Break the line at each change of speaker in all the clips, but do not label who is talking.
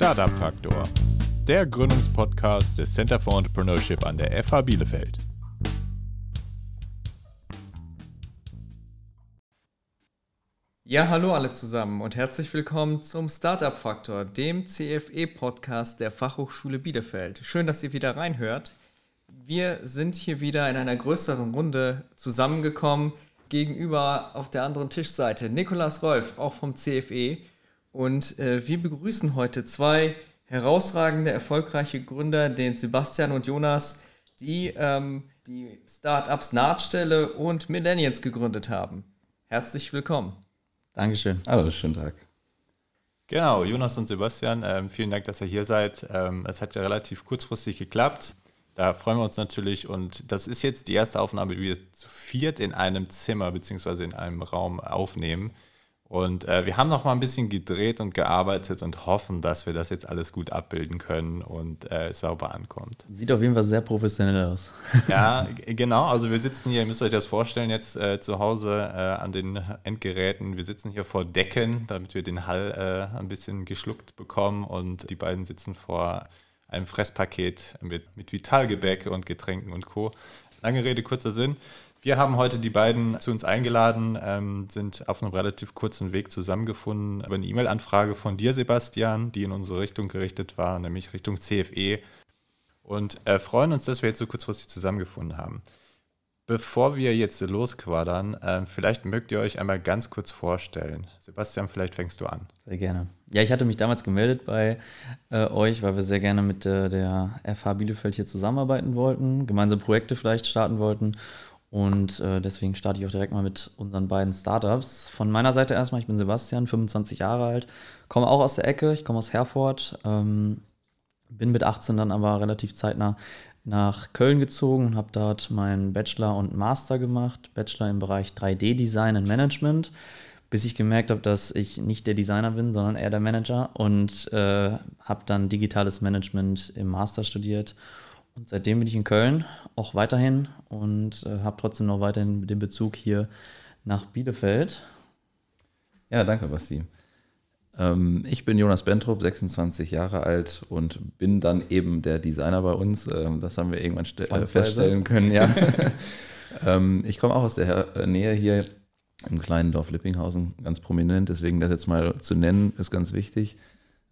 Startup Faktor, der Gründungspodcast des Center for Entrepreneurship an der FH Bielefeld.
Ja, hallo alle zusammen und herzlich willkommen zum Startup Faktor, dem CFE-Podcast der Fachhochschule Bielefeld. Schön, dass ihr wieder reinhört. Wir sind hier wieder in einer größeren Runde zusammengekommen. Gegenüber auf der anderen Tischseite Nikolas Rolf, auch vom CFE. Und äh, wir begrüßen heute zwei herausragende, erfolgreiche Gründer, den Sebastian und Jonas, die ähm, die Startups Nahtstelle und Millennials gegründet haben. Herzlich willkommen.
Dankeschön.
Hallo, schönen Tag.
Genau, Jonas und Sebastian, ähm, vielen Dank, dass ihr hier seid. Ähm, es hat ja relativ kurzfristig geklappt. Da freuen wir uns natürlich und das ist jetzt die erste Aufnahme, die wir zu viert in einem Zimmer bzw. in einem Raum aufnehmen. Und äh, wir haben noch mal ein bisschen gedreht und gearbeitet und hoffen, dass wir das jetzt alles gut abbilden können und äh, sauber ankommt.
Sieht auf jeden Fall sehr professionell aus.
ja, genau. Also wir sitzen hier, ihr müsst euch das vorstellen, jetzt äh, zu Hause äh, an den Endgeräten. Wir sitzen hier vor Decken, damit wir den Hall äh, ein bisschen geschluckt bekommen und die beiden sitzen vor einem Fresspaket mit, mit Vitalgebäck und Getränken und Co. Lange Rede, kurzer Sinn. Wir haben heute die beiden zu uns eingeladen, ähm, sind auf einem relativ kurzen Weg zusammengefunden über eine E-Mail-Anfrage von dir, Sebastian, die in unsere Richtung gerichtet war, nämlich Richtung CFE. Und äh, freuen uns, dass wir jetzt so kurzfristig zusammengefunden haben. Bevor wir jetzt losquadern, äh, vielleicht mögt ihr euch einmal ganz kurz vorstellen. Sebastian, vielleicht fängst du an.
Sehr gerne. Ja, ich hatte mich damals gemeldet bei äh, euch, weil wir sehr gerne mit äh, der FH Bielefeld hier zusammenarbeiten wollten, gemeinsam Projekte vielleicht starten wollten. Und äh, deswegen starte ich auch direkt mal mit unseren beiden Startups. Von meiner Seite erstmal, ich bin Sebastian, 25 Jahre alt, komme auch aus der Ecke, ich komme aus Herford, ähm, bin mit 18 dann aber relativ zeitnah nach Köln gezogen und habe dort meinen Bachelor und Master gemacht. Bachelor im Bereich 3D-Design und Management, bis ich gemerkt habe, dass ich nicht der Designer bin, sondern eher der Manager und äh, habe dann digitales Management im Master studiert. Und seitdem bin ich in Köln, auch weiterhin und äh, habe trotzdem noch weiterhin den Bezug hier nach Bielefeld.
Ja, danke, Basti. Ähm, ich bin Jonas Bentrup, 26 Jahre alt und bin dann eben der Designer bei uns. Ähm, das haben wir irgendwann äh, feststellen können, ja. ähm, ich komme auch aus der äh, Nähe hier im kleinen Dorf Lippinghausen, ganz prominent. Deswegen das jetzt mal zu nennen, ist ganz wichtig.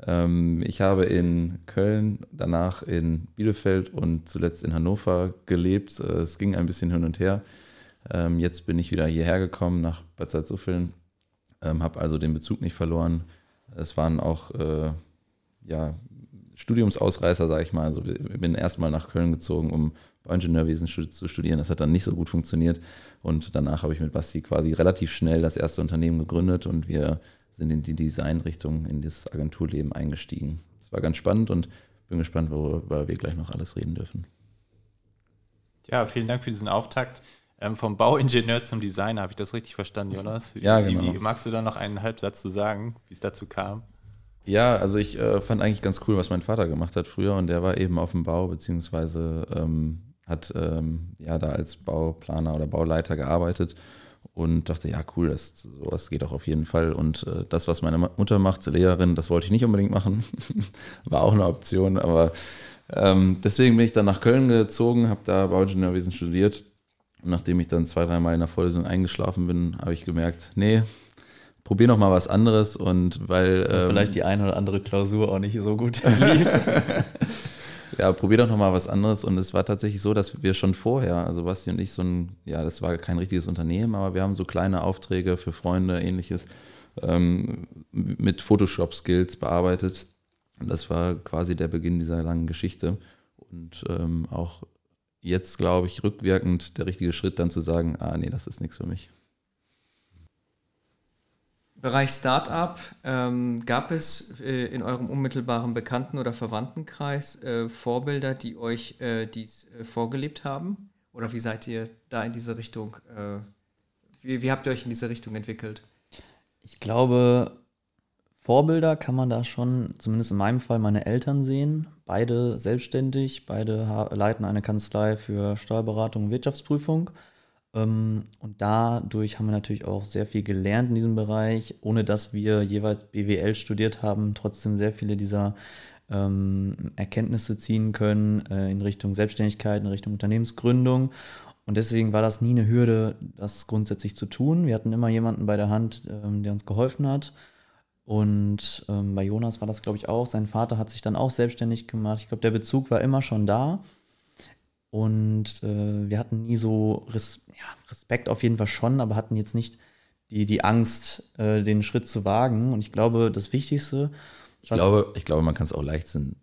Ähm, ich habe in Köln, danach in Bielefeld und zuletzt in Hannover gelebt. Äh, es ging ein bisschen hin und her. Ähm, jetzt bin ich wieder hierher gekommen nach Bad Salzuffeln, ähm, habe also den Bezug nicht verloren es waren auch äh, ja, Studiumsausreißer, sage ich mal. Also ich bin erstmal nach Köln gezogen, um Bauingenieurwesen zu studieren. Das hat dann nicht so gut funktioniert. Und danach habe ich mit Basti quasi relativ schnell das erste Unternehmen gegründet und wir sind in die Designrichtung, in das Agenturleben eingestiegen. Das war ganz spannend und bin gespannt, worüber wir gleich noch alles reden dürfen.
Ja, vielen Dank für diesen Auftakt. Ähm, vom Bauingenieur zum Designer, habe ich das richtig verstanden, Jonas?
Ja, genau.
Wie, magst du da noch einen Halbsatz zu sagen, wie es dazu kam?
Ja, also ich äh, fand eigentlich ganz cool, was mein Vater gemacht hat früher und der war eben auf dem Bau, beziehungsweise ähm, hat ähm, ja da als Bauplaner oder Bauleiter gearbeitet und dachte, ja cool, das, sowas geht auch auf jeden Fall. Und äh, das, was meine Mutter macht, Lehrerin, das wollte ich nicht unbedingt machen. war auch eine Option, aber ähm, deswegen bin ich dann nach Köln gezogen, habe da Bauingenieurwesen studiert und nachdem ich dann zwei, dreimal in der Vorlesung eingeschlafen bin, habe ich gemerkt, nee, probier noch mal was anderes und weil.
Ähm, vielleicht die eine oder andere Klausur auch nicht so gut lief.
ja, probier doch noch mal was anderes. Und es war tatsächlich so, dass wir schon vorher, also Basti und ich, so ein, ja, das war kein richtiges Unternehmen, aber wir haben so kleine Aufträge für Freunde, ähnliches, ähm, mit Photoshop-Skills bearbeitet. Und das war quasi der Beginn dieser langen Geschichte. Und ähm, auch jetzt, glaube ich, rückwirkend der richtige Schritt, dann zu sagen, ah nee, das ist nichts für mich.
Bereich Startup, ähm, gab es äh, in eurem unmittelbaren Bekannten- oder Verwandtenkreis äh, Vorbilder, die euch äh, dies äh, vorgelebt haben? Oder wie seid ihr da in diese Richtung, äh, wie, wie habt ihr euch in diese Richtung entwickelt?
Ich glaube, Vorbilder kann man da schon, zumindest in meinem Fall, meine Eltern sehen. Beide selbstständig, beide leiten eine Kanzlei für Steuerberatung und Wirtschaftsprüfung. Ähm, und dadurch haben wir natürlich auch sehr viel gelernt in diesem Bereich, ohne dass wir jeweils BWL studiert haben, trotzdem sehr viele dieser ähm, Erkenntnisse ziehen können äh, in Richtung Selbstständigkeit, in Richtung Unternehmensgründung. Und deswegen war das nie eine Hürde, das grundsätzlich zu tun. Wir hatten immer jemanden bei der Hand, ähm, der uns geholfen hat. Und ähm, bei Jonas war das, glaube ich, auch. Sein Vater hat sich dann auch selbstständig gemacht. Ich glaube, der Bezug war immer schon da. Und äh, wir hatten nie so Res ja, Respekt auf jeden Fall schon, aber hatten jetzt nicht die, die Angst, äh, den Schritt zu wagen. Und ich glaube, das Wichtigste.
Ich glaube, ich glaube, man kann es auch Leichtsinn.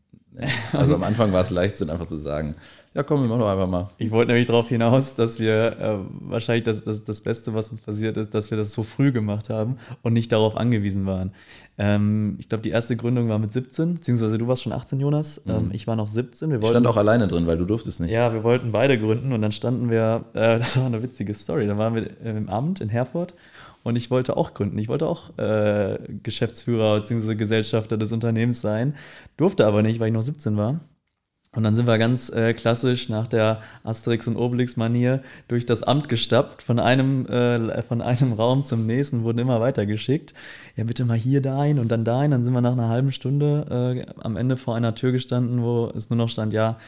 Also am Anfang war es Leichtsinn, einfach zu sagen, ja, komm, wir machen doch einfach mal.
Ich wollte nämlich darauf hinaus, dass wir äh, wahrscheinlich das, das, das Beste, was uns passiert ist, dass wir das so früh gemacht haben und nicht darauf angewiesen waren. Ähm, ich glaube, die erste Gründung war mit 17, beziehungsweise du warst schon 18, Jonas. Mhm. Ähm, ich war noch 17.
Wir wollten, ich stand auch alleine drin, weil du durftest nicht.
Ja, wir wollten beide gründen und dann standen wir, äh, das war eine witzige Story, da waren wir im Amt in Herford und ich wollte auch gründen. Ich wollte auch äh, Geschäftsführer bzw. Gesellschafter des Unternehmens sein, durfte aber nicht, weil ich noch 17 war. Und dann sind wir ganz äh, klassisch nach der Asterix und Obelix-Manier durch das Amt gestapft, von einem, äh, von einem Raum zum nächsten, wurden immer weitergeschickt. Ja, bitte mal hier dahin und dann dahin. Dann sind wir nach einer halben Stunde äh, am Ende vor einer Tür gestanden, wo es nur noch stand, ja,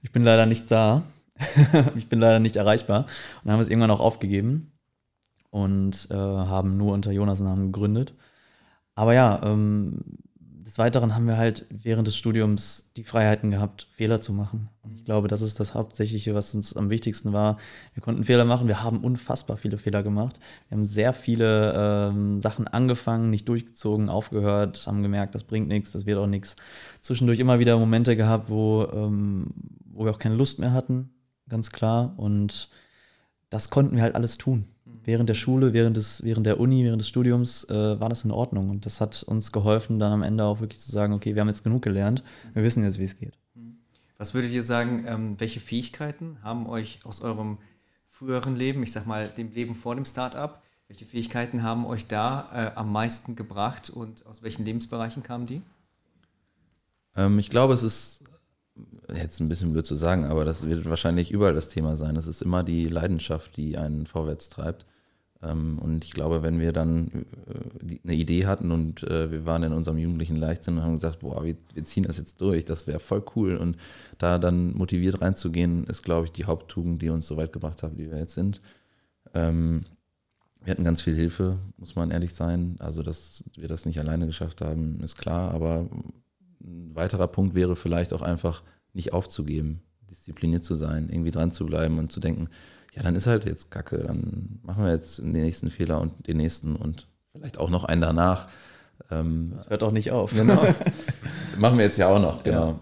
ich bin leider nicht da. ich bin leider nicht erreichbar. Und dann haben wir es irgendwann auch aufgegeben und äh, haben nur unter Jonas Namen gegründet. Aber ja, ähm, des Weiteren haben wir halt während des Studiums die Freiheiten gehabt, Fehler zu machen. Und ich glaube, das ist das Hauptsächliche, was uns am wichtigsten war. Wir konnten Fehler machen, wir haben unfassbar viele Fehler gemacht. Wir haben sehr viele ähm, Sachen angefangen, nicht durchgezogen, aufgehört, haben gemerkt, das bringt nichts, das wird auch nichts. Zwischendurch immer wieder Momente gehabt, wo, ähm, wo wir auch keine Lust mehr hatten, ganz klar. Und das konnten wir halt alles tun während der Schule, während, des, während der Uni, während des Studiums äh, war das in Ordnung. Und das hat uns geholfen, dann am Ende auch wirklich zu sagen, okay, wir haben jetzt genug gelernt, wir wissen jetzt, wie es geht.
Was würdet ihr sagen, ähm, welche Fähigkeiten haben euch aus eurem früheren Leben, ich sag mal dem Leben vor dem Startup, welche Fähigkeiten haben euch da äh, am meisten gebracht und aus welchen Lebensbereichen kamen die?
Ähm, ich glaube, es ist jetzt ein bisschen blöd zu sagen, aber das wird wahrscheinlich überall das Thema sein. Es ist immer die Leidenschaft, die einen vorwärts treibt. Ähm, und ich glaube, wenn wir dann äh, eine Idee hatten und äh, wir waren in unserem jugendlichen Leichtsinn und haben gesagt, boah, wir, ziehen das jetzt durch, das wäre voll cool. Und da dann motiviert reinzugehen, ist, glaube ich, die Haupttugend, die uns so weit gebracht hat, wie wir jetzt sind. Ähm, wir hatten ganz viel Hilfe, muss man ehrlich sein. Also, dass wir das nicht alleine geschafft haben, ist klar. Aber ein weiterer Punkt wäre vielleicht auch einfach nicht aufzugeben, diszipliniert zu sein, irgendwie dran zu bleiben und zu denken, ja, dann ist halt jetzt Kacke, dann machen wir jetzt den nächsten Fehler und den nächsten und vielleicht auch noch einen danach.
Ähm, das hört auch nicht auf.
Genau. machen wir jetzt ja auch noch, genau. Ja.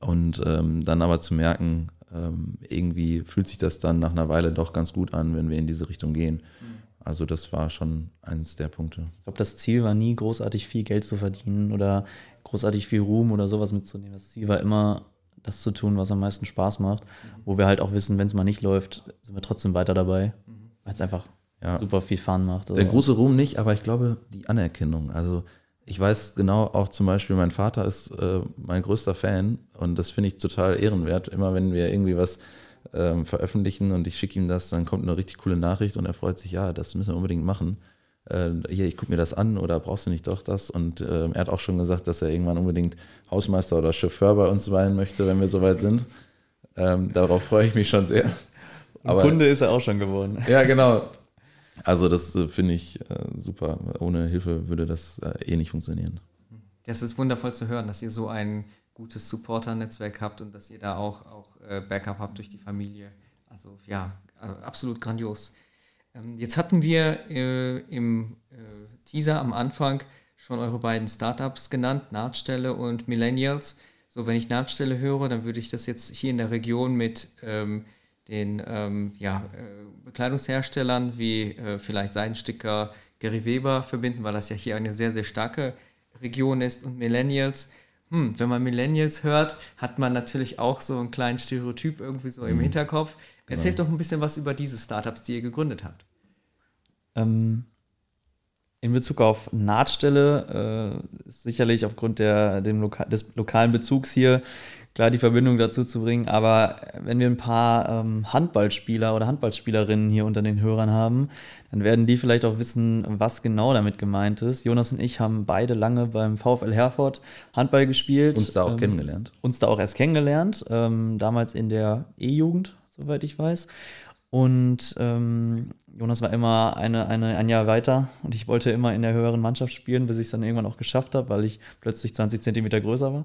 Und ähm, dann aber zu merken, ähm, irgendwie fühlt sich das dann nach einer Weile doch ganz gut an, wenn wir in diese Richtung gehen. Mhm. Also das war schon eines der Punkte.
Ich glaube, das Ziel war nie großartig viel Geld zu verdienen oder großartig viel Ruhm oder sowas mitzunehmen. Das Ziel war immer das zu tun, was am meisten Spaß macht, mhm. wo wir halt auch wissen, wenn es mal nicht läuft, sind wir trotzdem weiter dabei, mhm. weil es einfach ja. super viel Fun macht.
Also. Der große Ruhm nicht, aber ich glaube, die Anerkennung. Also ich weiß genau auch zum Beispiel, mein Vater ist äh, mein größter Fan und das finde ich total ehrenwert. Immer wenn wir irgendwie was ähm, veröffentlichen und ich schicke ihm das, dann kommt eine richtig coole Nachricht und er freut sich, ja, das müssen wir unbedingt machen äh, hier, ich gucke mir das an oder brauchst du nicht doch das? Und äh, er hat auch schon gesagt, dass er irgendwann unbedingt Hausmeister oder Chauffeur bei uns sein möchte, wenn wir soweit sind. Ähm, darauf freue ich mich schon sehr.
Aber, Kunde ist er auch schon geworden.
Ja, genau. Also das äh, finde ich äh, super. Ohne Hilfe würde das äh, eh nicht funktionieren.
Das ist wundervoll zu hören, dass ihr so ein gutes Supporter-Netzwerk habt und dass ihr da auch, auch äh, Backup habt durch die Familie. Also ja, absolut grandios. Ähm, jetzt hatten wir äh, im äh, Teaser am Anfang schon eure beiden Startups genannt, Nahtstelle und Millennials. So, wenn ich Nahtstelle höre, dann würde ich das jetzt hier in der Region mit ähm, den ähm, ja, äh, Bekleidungsherstellern wie äh, vielleicht Seidensticker, Gary Weber verbinden, weil das ja hier eine sehr, sehr starke Region ist. Und Millennials, hm, wenn man Millennials hört, hat man natürlich auch so einen kleinen Stereotyp irgendwie so im mhm. Hinterkopf. Erzählt genau. doch ein bisschen was über diese Startups, die ihr gegründet habt.
Ähm, in Bezug auf Nahtstelle äh, ist sicherlich aufgrund der, dem Loka des lokalen Bezugs hier klar die Verbindung dazu zu bringen. Aber wenn wir ein paar ähm, Handballspieler oder Handballspielerinnen hier unter den Hörern haben, dann werden die vielleicht auch wissen, was genau damit gemeint ist. Jonas und ich haben beide lange beim VfL Herford Handball gespielt.
Uns da auch ähm, kennengelernt.
Uns da auch erst kennengelernt, ähm, damals in der E-Jugend, soweit ich weiß. Und ähm, Jonas war immer eine, eine, ein Jahr weiter und ich wollte immer in der höheren Mannschaft spielen, bis ich es dann irgendwann auch geschafft habe, weil ich plötzlich 20 Zentimeter größer war.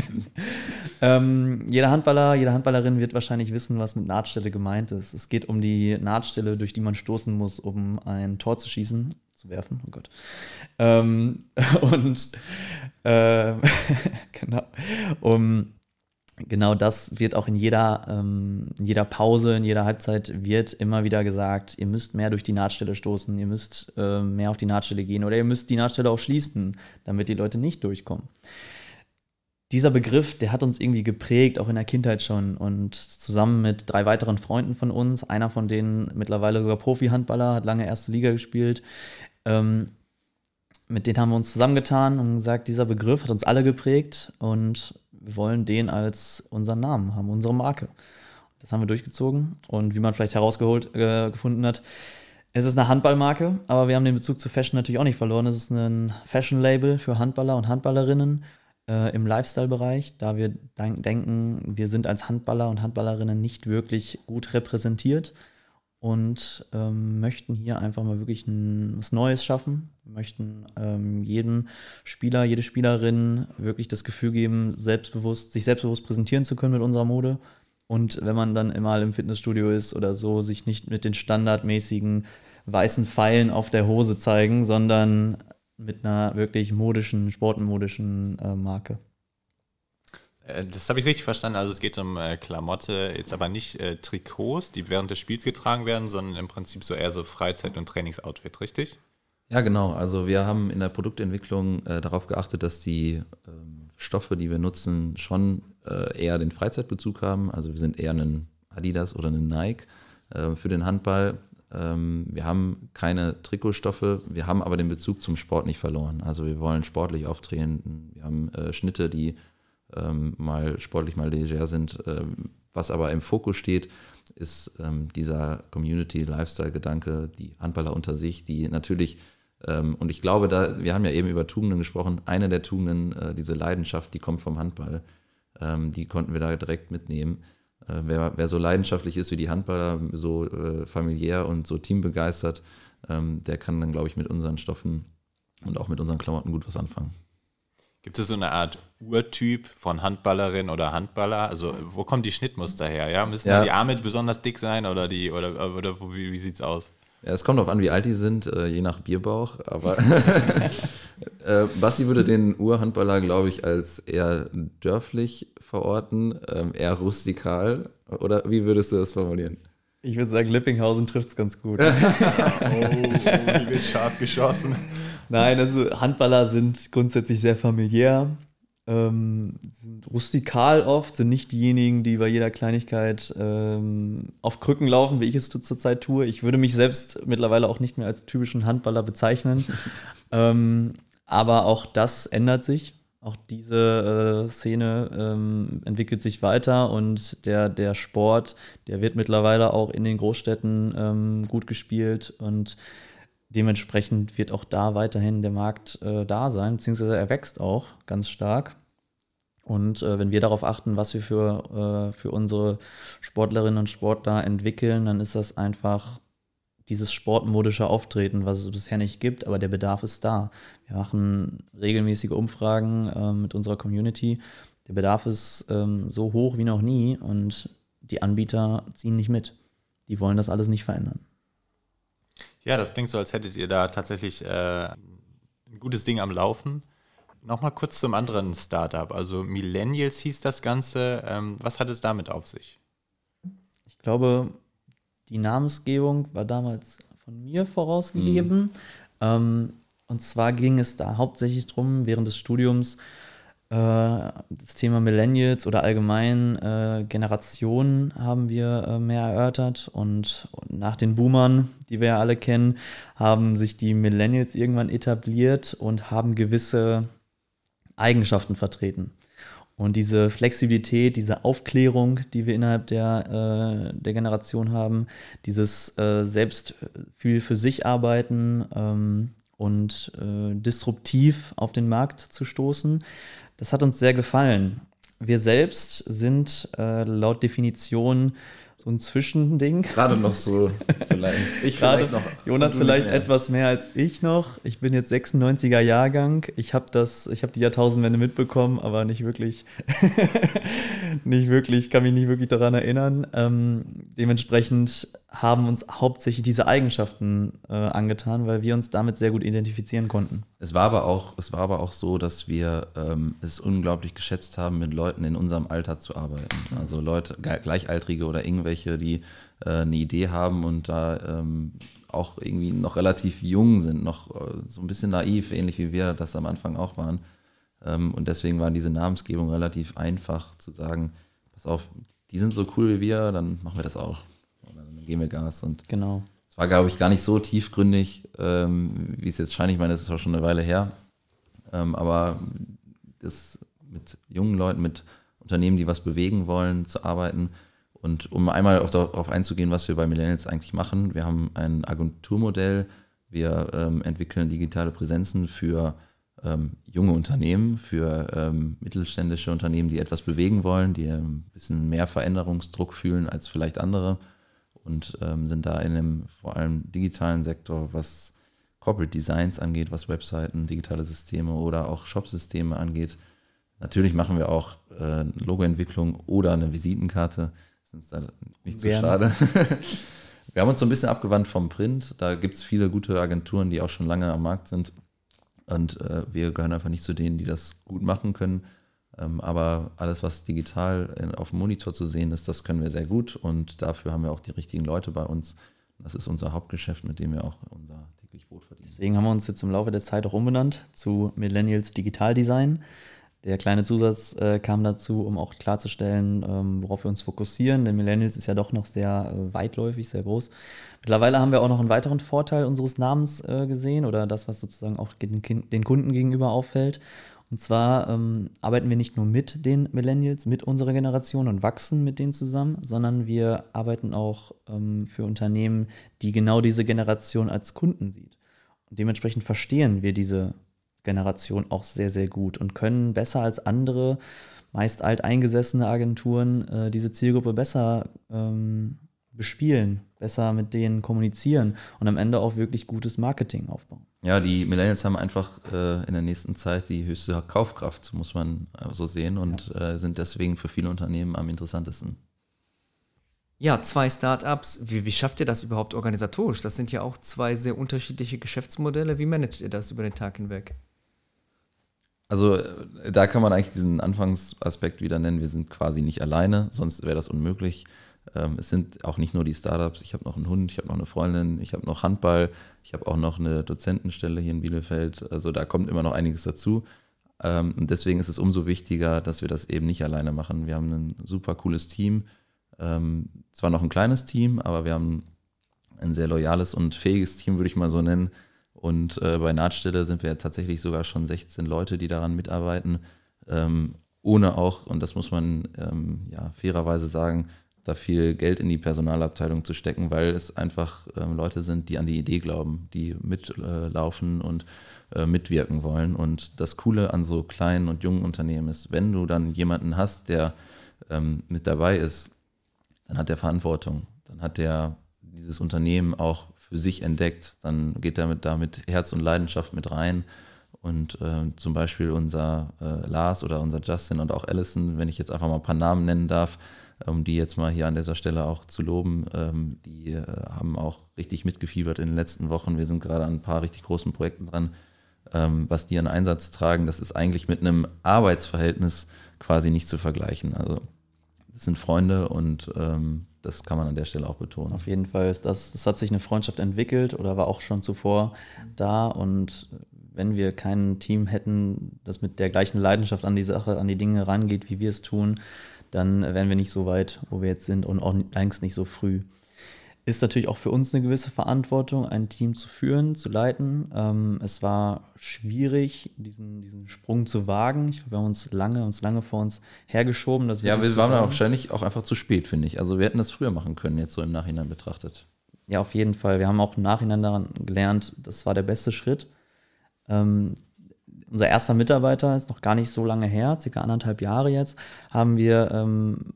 ähm, jeder Handballer, jede Handballerin wird wahrscheinlich wissen, was mit Nahtstelle gemeint ist. Es geht um die Nahtstelle, durch die man stoßen muss, um ein Tor zu schießen, zu werfen. Oh Gott. Ähm, und äh, genau, um genau das wird auch in jeder, ähm, in jeder Pause, in jeder Halbzeit wird immer wieder gesagt, ihr müsst mehr durch die Nahtstelle stoßen, ihr müsst äh, mehr auf die Nahtstelle gehen oder ihr müsst die Nahtstelle auch schließen, damit die Leute nicht durchkommen. Dieser Begriff, der hat uns irgendwie geprägt, auch in der Kindheit schon. Und zusammen mit drei weiteren Freunden von uns, einer von denen mittlerweile sogar Profi-Handballer, hat lange erste Liga gespielt, ähm, mit denen haben wir uns zusammengetan und gesagt, dieser Begriff hat uns alle geprägt und wir wollen den als unseren Namen haben, unsere Marke. Das haben wir durchgezogen und wie man vielleicht herausgeholt äh, gefunden hat, es ist eine Handballmarke, aber wir haben den Bezug zu Fashion natürlich auch nicht verloren. Es ist ein Fashion-Label für Handballer und Handballerinnen äh, im Lifestyle-Bereich, da wir denken, wir sind als Handballer und Handballerinnen nicht wirklich gut repräsentiert und ähm, möchten hier einfach mal wirklich ein, was Neues schaffen. Möchten ähm, jedem Spieler, jede Spielerin wirklich das Gefühl geben, selbstbewusst, sich selbstbewusst präsentieren zu können mit unserer Mode. Und wenn man dann immer im Fitnessstudio ist oder so, sich nicht mit den standardmäßigen weißen Pfeilen auf der Hose zeigen, sondern mit einer wirklich modischen, sportmodischen äh, Marke.
Äh, das habe ich richtig verstanden. Also es geht um äh, Klamotte, jetzt aber nicht äh, Trikots, die während des Spiels getragen werden, sondern im Prinzip so eher so Freizeit- und Trainingsoutfit, richtig?
Ja, genau. Also wir haben in der Produktentwicklung äh, darauf geachtet, dass die ähm, Stoffe, die wir nutzen, schon äh, eher den Freizeitbezug haben. Also wir sind eher ein Adidas oder ein Nike äh, für den Handball. Ähm, wir haben keine Trikotstoffe, wir haben aber den Bezug zum Sport nicht verloren. Also wir wollen sportlich auftreten. Wir haben Schnitte, die ähm, mal sportlich, mal leger sind. Ähm, was aber im Fokus steht, ist ähm, dieser Community-Lifestyle-Gedanke, die Handballer unter sich, die natürlich, und ich glaube, da, wir haben ja eben über Tugenden gesprochen, eine der Tugenden, äh, diese Leidenschaft, die kommt vom Handball, ähm, die konnten wir da direkt mitnehmen. Äh, wer, wer, so leidenschaftlich ist wie die Handballer, so äh, familiär und so teambegeistert, ähm, der kann dann, glaube ich, mit unseren Stoffen und auch mit unseren Klamotten gut was anfangen.
Gibt es so eine Art Urtyp von Handballerin oder Handballer? Also wo kommen die Schnittmuster her? Ja? Müssen ja. die Arme besonders dick sein oder die oder, oder wie, wie sieht's aus?
Ja, es kommt darauf an, wie alt die sind, äh, je nach Bierbauch. Aber äh, Basti würde den Urhandballer, glaube ich, als eher dörflich verorten, ähm, eher rustikal. Oder wie würdest du das formulieren?
Ich würde sagen, Lippinghausen trifft es ganz gut. oh,
oh, wird scharf geschossen.
Nein, also Handballer sind grundsätzlich sehr familiär, ähm, sind rustikal oft, sind nicht diejenigen, die bei jeder Kleinigkeit ähm, auf Krücken laufen, wie ich es zurzeit tue. Ich würde mich selbst mittlerweile auch nicht mehr als typischen Handballer bezeichnen. ähm, aber auch das ändert sich. Auch diese äh, Szene ähm, entwickelt sich weiter und der, der Sport, der wird mittlerweile auch in den Großstädten ähm, gut gespielt und Dementsprechend wird auch da weiterhin der Markt äh, da sein, beziehungsweise er wächst auch ganz stark. Und äh, wenn wir darauf achten, was wir für, äh, für unsere Sportlerinnen und Sportler entwickeln, dann ist das einfach dieses sportmodische Auftreten, was es bisher nicht gibt, aber der Bedarf ist da. Wir machen regelmäßige Umfragen äh, mit unserer Community. Der Bedarf ist ähm, so hoch wie noch nie und die Anbieter ziehen nicht mit. Die wollen das alles nicht verändern.
Ja, das klingt so, als hättet ihr da tatsächlich äh, ein gutes Ding am Laufen. Nochmal kurz zum anderen Startup. Also Millennials hieß das Ganze. Ähm, was hat es damit auf sich?
Ich glaube, die Namensgebung war damals von mir vorausgegeben. Mhm. Ähm, und zwar ging es da hauptsächlich darum, während des Studiums äh, das Thema Millennials oder allgemein äh, Generationen haben wir äh, mehr erörtert und nach den Boomern, die wir ja alle kennen, haben sich die Millennials irgendwann etabliert und haben gewisse Eigenschaften vertreten. Und diese Flexibilität, diese Aufklärung, die wir innerhalb der, äh, der Generation haben, dieses äh, selbst viel für sich arbeiten ähm, und äh, disruptiv auf den Markt zu stoßen, das hat uns sehr gefallen. Wir selbst sind äh, laut Definition so ein Zwischending.
Gerade noch so, vielleicht.
Ich Gerade vielleicht noch. Jonas vielleicht mehr. etwas mehr als ich noch. Ich bin jetzt 96er Jahrgang. Ich habe das, ich habe die Jahrtausendwende mitbekommen, aber nicht wirklich, nicht wirklich, kann mich nicht wirklich daran erinnern. Ähm, dementsprechend haben uns hauptsächlich diese Eigenschaften äh, angetan, weil wir uns damit sehr gut identifizieren konnten.
Es war aber auch, es war aber auch so, dass wir ähm, es unglaublich geschätzt haben, mit Leuten in unserem Alter zu arbeiten. Also Leute, Gleichaltrige oder irgendwelche, die äh, eine Idee haben und da ähm, auch irgendwie noch relativ jung sind, noch äh, so ein bisschen naiv, ähnlich wie wir das am Anfang auch waren. Ähm, und deswegen war diese Namensgebung relativ einfach zu sagen, pass auf, die sind so cool wie wir, dann machen wir das auch geben wir Gas. Und
genau.
Es war, glaube ich, gar nicht so tiefgründig, ähm, wie es jetzt scheint. Ich meine, das ist auch schon eine Weile her. Ähm, aber das mit jungen Leuten, mit Unternehmen, die was bewegen wollen, zu arbeiten. Und um einmal darauf einzugehen, was wir bei Millennials eigentlich machen, wir haben ein Agenturmodell, wir ähm, entwickeln digitale Präsenzen für ähm, junge Unternehmen, für ähm, mittelständische Unternehmen, die etwas bewegen wollen, die ein bisschen mehr Veränderungsdruck fühlen als vielleicht andere und ähm, sind da in einem vor allem digitalen Sektor, was Corporate Designs angeht, was Webseiten, digitale Systeme oder auch Shop-Systeme angeht. Natürlich machen wir auch äh, Logoentwicklung oder eine Visitenkarte. Ist uns da nicht zu so schade. wir haben uns so ein bisschen abgewandt vom Print. Da gibt es viele gute Agenturen, die auch schon lange am Markt sind. Und äh, wir gehören einfach nicht zu denen, die das gut machen können. Ähm, aber alles, was digital auf dem Monitor zu sehen ist, das können wir sehr gut und dafür haben wir auch die richtigen Leute bei uns. Das ist unser Hauptgeschäft, mit dem wir auch unser täglich Brot verdienen.
Deswegen haben wir uns jetzt im Laufe der Zeit auch umbenannt zu Millennials Digital Design. Der kleine Zusatz äh, kam dazu, um auch klarzustellen, ähm, worauf wir uns fokussieren. Denn Millennials ist ja doch noch sehr äh, weitläufig, sehr groß. Mittlerweile haben wir auch noch einen weiteren Vorteil unseres Namens äh, gesehen oder das, was sozusagen auch den, den Kunden gegenüber auffällt. Und zwar ähm, arbeiten wir nicht nur mit den Millennials, mit unserer Generation und wachsen mit denen zusammen, sondern wir arbeiten auch ähm, für Unternehmen, die genau diese Generation als Kunden sieht. Und dementsprechend verstehen wir diese Generation auch sehr, sehr gut und können besser als andere, meist alteingesessene Agenturen, äh, diese Zielgruppe besser ähm, bespielen, besser mit denen kommunizieren und am Ende auch wirklich gutes Marketing aufbauen.
Ja, die Millennials haben einfach äh, in der nächsten Zeit die höchste Kaufkraft, muss man äh, so sehen, und ja. äh, sind deswegen für viele Unternehmen am interessantesten.
Ja, zwei Startups. Wie, wie schafft ihr das überhaupt organisatorisch? Das sind ja auch zwei sehr unterschiedliche Geschäftsmodelle. Wie managt ihr das über den Tag hinweg?
Also äh, da kann man eigentlich diesen Anfangsaspekt wieder nennen. Wir sind quasi nicht alleine, sonst wäre das unmöglich. Ähm, es sind auch nicht nur die Startups. Ich habe noch einen Hund, ich habe noch eine Freundin, ich habe noch Handball, ich habe auch noch eine Dozentenstelle hier in Bielefeld. Also da kommt immer noch einiges dazu. Ähm, und deswegen ist es umso wichtiger, dass wir das eben nicht alleine machen. Wir haben ein super cooles Team. Ähm, zwar noch ein kleines Team, aber wir haben ein sehr loyales und fähiges Team, würde ich mal so nennen. Und äh, bei Nahtstelle sind wir tatsächlich sogar schon 16 Leute, die daran mitarbeiten. Ähm, ohne auch, und das muss man ähm, ja fairerweise sagen, da viel Geld in die Personalabteilung zu stecken, weil es einfach ähm, Leute sind, die an die Idee glauben, die mitlaufen äh, und äh, mitwirken wollen. Und das Coole an so kleinen und jungen Unternehmen ist, wenn du dann jemanden hast, der ähm, mit dabei ist, dann hat der Verantwortung, dann hat der dieses Unternehmen auch für sich entdeckt, dann geht er mit, da mit Herz und Leidenschaft mit rein. Und äh, zum Beispiel unser äh, Lars oder unser Justin und auch Allison, wenn ich jetzt einfach mal ein paar Namen nennen darf, um die jetzt mal hier an dieser Stelle auch zu loben. Ähm, die äh, haben auch richtig mitgefiebert in den letzten Wochen. Wir sind gerade an ein paar richtig großen Projekten dran, ähm, was die an Einsatz tragen. Das ist eigentlich mit einem Arbeitsverhältnis quasi nicht zu vergleichen. Also das sind Freunde und ähm, das kann man an der Stelle auch betonen.
Auf jeden Fall ist das, das hat sich eine Freundschaft entwickelt oder war auch schon zuvor da und wenn wir kein Team hätten, das mit der gleichen Leidenschaft an die Sache, an die Dinge rangeht, wie wir es tun, dann wären wir nicht so weit, wo wir jetzt sind und auch längst nicht so früh. Ist natürlich auch für uns eine gewisse Verantwortung, ein Team zu führen, zu leiten. Ähm, es war schwierig, diesen, diesen Sprung zu wagen. Ich glaube, wir haben uns lange, uns lange vor uns hergeschoben.
Wir ja, wir waren wahrscheinlich auch einfach zu spät, finde ich. Also wir hätten das früher machen können, jetzt so im Nachhinein betrachtet.
Ja, auf jeden Fall. Wir haben auch im Nachhinein daran gelernt, das war der beste Schritt. Ähm, unser erster Mitarbeiter ist noch gar nicht so lange her, circa anderthalb Jahre jetzt, haben wir ähm,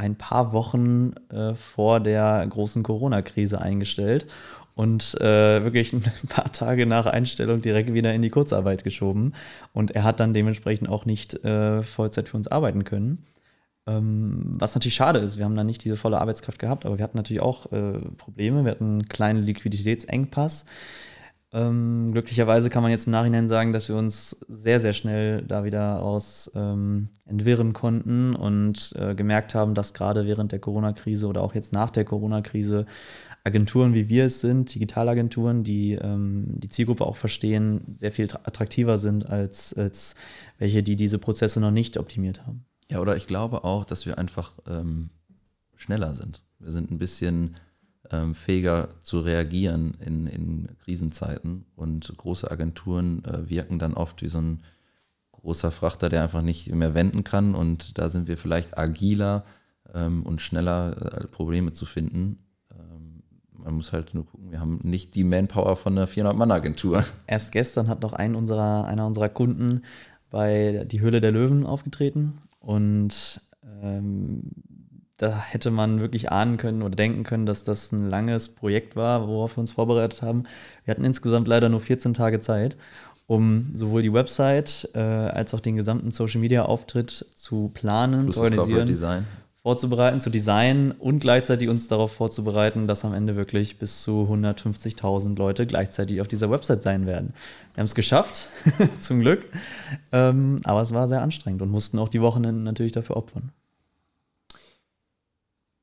ein paar Wochen äh, vor der großen Corona-Krise eingestellt und äh, wirklich ein paar Tage nach Einstellung direkt wieder in die Kurzarbeit geschoben. Und er hat dann dementsprechend auch nicht äh, Vollzeit für uns arbeiten können. Ähm, was natürlich schade ist, wir haben dann nicht diese volle Arbeitskraft gehabt, aber wir hatten natürlich auch äh, Probleme. Wir hatten einen kleinen Liquiditätsengpass. Ähm, glücklicherweise kann man jetzt im Nachhinein sagen, dass wir uns sehr, sehr schnell da wieder aus ähm, entwirren konnten und äh, gemerkt haben, dass gerade während der Corona-Krise oder auch jetzt nach der Corona-Krise Agenturen wie wir es sind, Digitalagenturen, die ähm, die Zielgruppe auch verstehen, sehr viel attraktiver sind als, als welche, die diese Prozesse noch nicht optimiert haben.
Ja, oder ich glaube auch, dass wir einfach ähm, schneller sind. Wir sind ein bisschen ähm, fähiger zu reagieren in, in Krisenzeiten. Und große Agenturen äh, wirken dann oft wie so ein großer Frachter, der einfach nicht mehr wenden kann. Und da sind wir vielleicht agiler ähm, und schneller, äh, Probleme zu finden. Ähm, man muss halt nur gucken, wir haben nicht die Manpower von einer 400-Mann-Agentur.
Erst gestern hat noch ein unserer, einer unserer Kunden bei Die Höhle der Löwen aufgetreten und ähm, da hätte man wirklich ahnen können oder denken können, dass das ein langes Projekt war, worauf wir uns vorbereitet haben. Wir hatten insgesamt leider nur 14 Tage Zeit, um sowohl die Website äh, als auch den gesamten Social Media Auftritt zu planen, Plus zu organisieren, vorzubereiten, zu designen und gleichzeitig uns darauf vorzubereiten, dass am Ende wirklich bis zu 150.000 Leute gleichzeitig auf dieser Website sein werden. Wir haben es geschafft, zum Glück, ähm, aber es war sehr anstrengend und mussten auch die Wochenenden natürlich dafür opfern.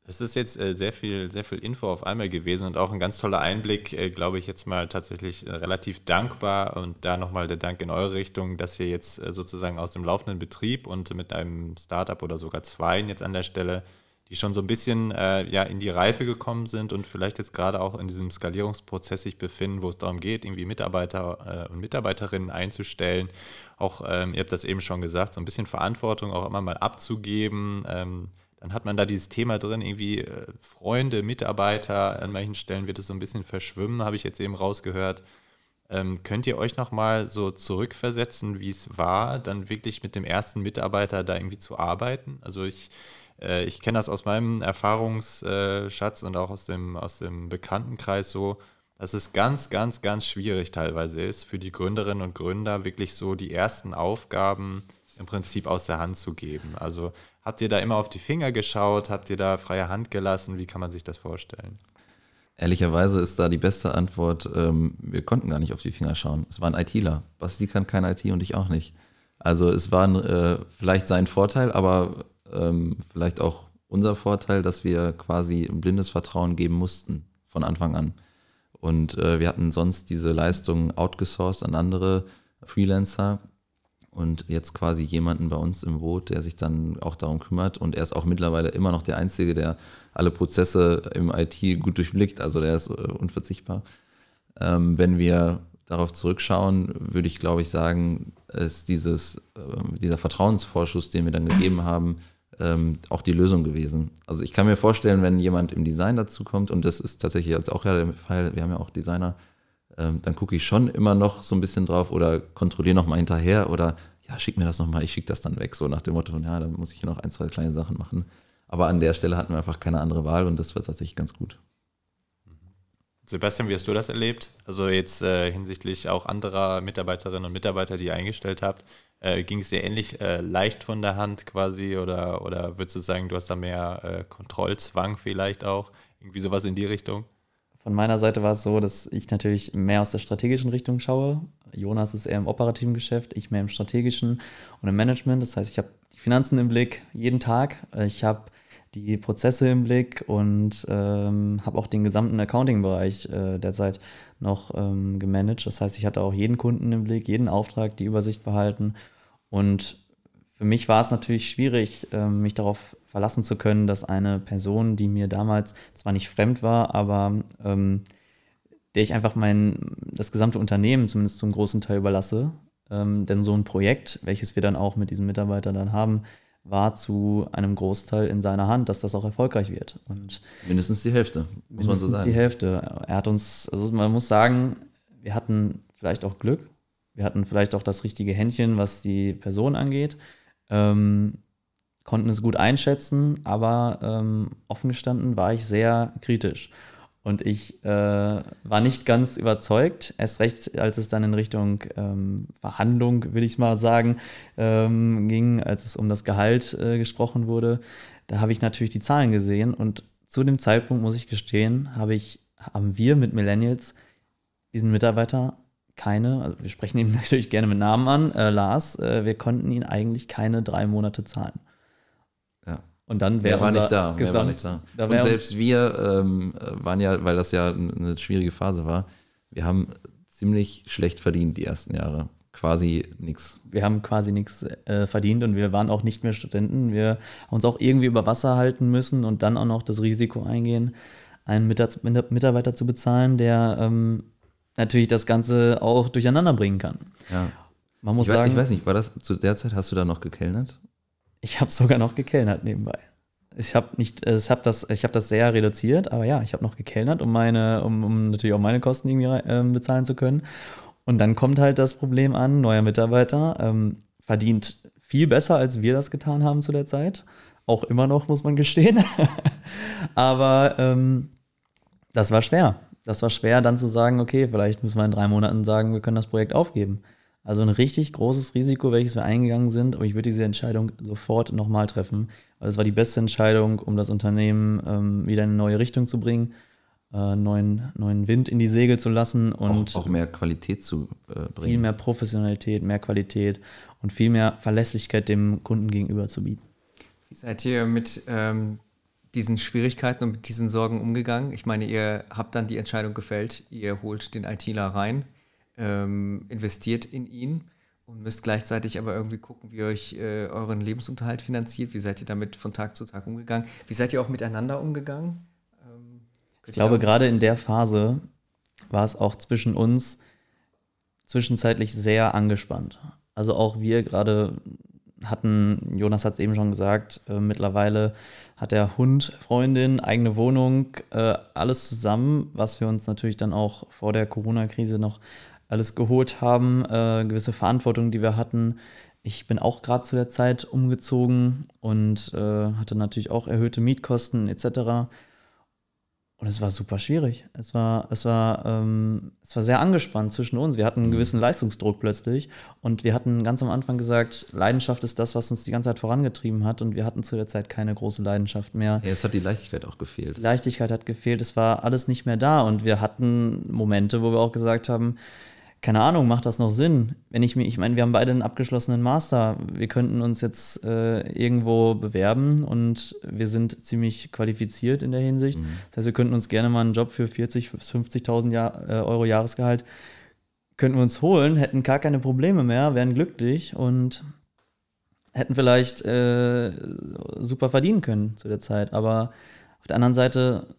Das ist jetzt äh, sehr viel, sehr viel Info auf einmal gewesen und auch ein ganz toller Einblick, äh, glaube ich, jetzt mal tatsächlich äh, relativ dankbar und da nochmal der Dank in eure Richtung, dass ihr jetzt sozusagen aus dem laufenden Betrieb und mit einem Startup oder sogar zwei jetzt an der Stelle, die schon so ein bisschen ja, in die Reife gekommen sind und vielleicht jetzt gerade auch in diesem Skalierungsprozess sich befinden, wo es darum geht, irgendwie Mitarbeiter und Mitarbeiterinnen einzustellen. Auch, ähm, ihr habt das eben schon gesagt, so ein bisschen Verantwortung auch immer mal abzugeben. Ähm, dann hat man da dieses Thema drin, irgendwie äh, Freunde, Mitarbeiter, an manchen Stellen wird es so ein bisschen verschwimmen, habe ich jetzt eben rausgehört. Ähm, könnt ihr euch nochmal so zurückversetzen, wie es war, dann wirklich mit dem ersten Mitarbeiter da irgendwie zu arbeiten? Also ich, äh, ich kenne das aus meinem Erfahrungsschatz und auch aus dem, aus dem Bekanntenkreis so, dass es ganz, ganz, ganz schwierig teilweise ist, für die Gründerinnen und Gründer wirklich so die ersten Aufgaben im Prinzip aus der Hand zu geben. Also Habt ihr da immer auf die Finger geschaut? Habt ihr da freie Hand gelassen? Wie kann man sich das vorstellen?
Ehrlicherweise ist da die beste Antwort, ähm, wir konnten gar nicht auf die Finger schauen. Es war ein ITler. Basti kann kein IT und ich auch nicht. Also es war äh, vielleicht sein Vorteil, aber ähm, vielleicht auch unser Vorteil, dass wir quasi ein blindes Vertrauen geben mussten von Anfang an. Und äh, wir hatten sonst diese Leistungen outgesourced an andere Freelancer und jetzt quasi jemanden bei uns im Boot, der sich dann auch darum kümmert. Und er ist auch mittlerweile immer noch der Einzige, der alle Prozesse im IT gut durchblickt. Also der ist äh, unverzichtbar. Ähm, wenn wir darauf zurückschauen, würde ich, glaube ich, sagen, ist dieses, äh, dieser Vertrauensvorschuss, den wir dann gegeben haben, ähm, auch die Lösung gewesen. Also ich kann mir vorstellen, wenn jemand im Design dazu kommt, und das ist tatsächlich jetzt auch ja der Fall, wir haben ja auch Designer, ähm, dann gucke ich schon immer noch so ein bisschen drauf oder kontrolliere noch mal hinterher oder ja, schick mir das noch mal, ich schicke das dann weg, so nach dem Motto ja, da muss ich hier noch ein, zwei kleine Sachen machen. Aber an der Stelle hatten wir einfach keine andere Wahl und das war tatsächlich ganz gut.
Sebastian, wie hast du das erlebt? Also jetzt äh, hinsichtlich auch anderer Mitarbeiterinnen und Mitarbeiter, die ihr eingestellt habt, äh, ging es dir ähnlich äh, leicht von der Hand quasi oder, oder würdest du sagen, du hast da mehr äh, Kontrollzwang vielleicht auch? Irgendwie sowas in die Richtung?
Von meiner Seite war es so, dass ich natürlich mehr aus der strategischen Richtung schaue. Jonas ist eher im operativen Geschäft, ich mehr im strategischen und im Management. Das heißt, ich habe die Finanzen im Blick jeden Tag. Ich habe die Prozesse im Blick und ähm, habe auch den gesamten Accounting-Bereich äh, derzeit noch ähm, gemanagt. Das heißt, ich hatte auch jeden Kunden im Blick, jeden Auftrag, die Übersicht behalten und für mich war es natürlich schwierig, ähm, mich darauf verlassen zu können, dass eine Person, die mir damals zwar nicht fremd war, aber ähm, der ich einfach mein, das gesamte Unternehmen zumindest zum großen Teil überlasse. Ähm, denn so ein Projekt, welches wir dann auch mit diesem Mitarbeiter dann haben, war zu einem Großteil in seiner Hand, dass das auch erfolgreich wird. Und
mindestens die Hälfte, muss man so sagen.
die Hälfte. Er hat uns, also man muss sagen, wir hatten vielleicht auch Glück. Wir hatten vielleicht auch das richtige Händchen, was die Person angeht. Ähm, konnten es gut einschätzen, aber ähm, offen gestanden war ich sehr kritisch. Und ich äh, war nicht ganz überzeugt, erst recht, als es dann in Richtung ähm, Verhandlung, will ich mal sagen, ähm, ging, als es um das Gehalt äh, gesprochen wurde. Da habe ich natürlich die Zahlen gesehen und zu dem Zeitpunkt, muss ich gestehen, habe ich, haben wir mit Millennials diesen Mitarbeiter keine, also wir sprechen ihn natürlich gerne mit Namen an, äh, Lars, äh, wir konnten ihn eigentlich keine drei Monate zahlen. Und dann wäre
war nicht da. Gesamt, war nicht da. da und selbst wir ähm, waren ja, weil das ja eine schwierige Phase war, wir haben ziemlich schlecht verdient die ersten Jahre. Quasi nichts.
Wir haben quasi nichts äh, verdient und wir waren auch nicht mehr Studenten. Wir haben uns auch irgendwie über Wasser halten müssen und dann auch noch das Risiko eingehen, einen Mitarbeiter zu bezahlen, der ähm, natürlich das Ganze auch durcheinander bringen kann.
Ja. Man muss ich sagen. Ich weiß nicht, war das zu der Zeit, hast du da noch gekellnert?
Ich habe sogar noch gekellnert nebenbei. Ich habe nicht, ich habe das, ich habe das sehr reduziert, aber ja, ich habe noch gekellnert, um meine, um, um natürlich auch meine Kosten irgendwie äh, bezahlen zu können. Und dann kommt halt das Problem an, neuer Mitarbeiter ähm, verdient viel besser, als wir das getan haben zu der Zeit. Auch immer noch, muss man gestehen. aber ähm, das war schwer. Das war schwer, dann zu sagen, okay, vielleicht müssen wir in drei Monaten sagen, wir können das Projekt aufgeben. Also ein richtig großes Risiko, welches wir eingegangen sind, aber ich würde diese Entscheidung sofort nochmal treffen, weil es war die beste Entscheidung, um das Unternehmen ähm, wieder in eine neue Richtung zu bringen, äh, neuen, neuen Wind in die Segel zu lassen und
auch, auch mehr Qualität zu äh, bringen.
Viel mehr Professionalität, mehr Qualität und viel mehr Verlässlichkeit dem Kunden gegenüber zu bieten.
Wie seid ihr mit ähm, diesen Schwierigkeiten und mit diesen Sorgen umgegangen? Ich meine, ihr habt dann die Entscheidung gefällt, ihr holt den ITler rein ähm, investiert in ihn und müsst gleichzeitig aber irgendwie gucken, wie ihr euch äh, euren Lebensunterhalt finanziert. Wie seid ihr damit von Tag zu Tag umgegangen? Wie seid ihr auch miteinander umgegangen?
Ähm, ich glaube, gerade in der Phase war es auch zwischen uns zwischenzeitlich sehr angespannt. Also auch wir gerade hatten, Jonas hat es eben schon gesagt, äh, mittlerweile hat der Hund Freundin, eigene Wohnung, äh, alles zusammen, was wir uns natürlich dann auch vor der Corona-Krise noch alles geholt haben, äh, gewisse Verantwortung, die wir hatten. Ich bin auch gerade zu der Zeit umgezogen und äh, hatte natürlich auch erhöhte Mietkosten etc. Und es war super schwierig. Es war, es war, ähm, es war sehr angespannt zwischen uns. Wir hatten einen mhm. gewissen Leistungsdruck plötzlich und wir hatten ganz am Anfang gesagt, Leidenschaft ist das, was uns die ganze Zeit vorangetrieben hat und wir hatten zu der Zeit keine große Leidenschaft mehr.
Ja, es hat die Leichtigkeit auch gefehlt.
Leichtigkeit hat gefehlt. Es war alles nicht mehr da und wir hatten Momente, wo wir auch gesagt haben, keine Ahnung, macht das noch Sinn? Wenn ich mir, ich meine, wir haben beide einen abgeschlossenen Master. Wir könnten uns jetzt äh, irgendwo bewerben und wir sind ziemlich qualifiziert in der Hinsicht. Mhm. Das heißt, wir könnten uns gerne mal einen Job für 40.000 bis 50.000 Jahr, äh, Euro Jahresgehalt könnten wir uns holen, hätten gar keine Probleme mehr, wären glücklich und hätten vielleicht äh, super verdienen können zu der Zeit. Aber auf der anderen Seite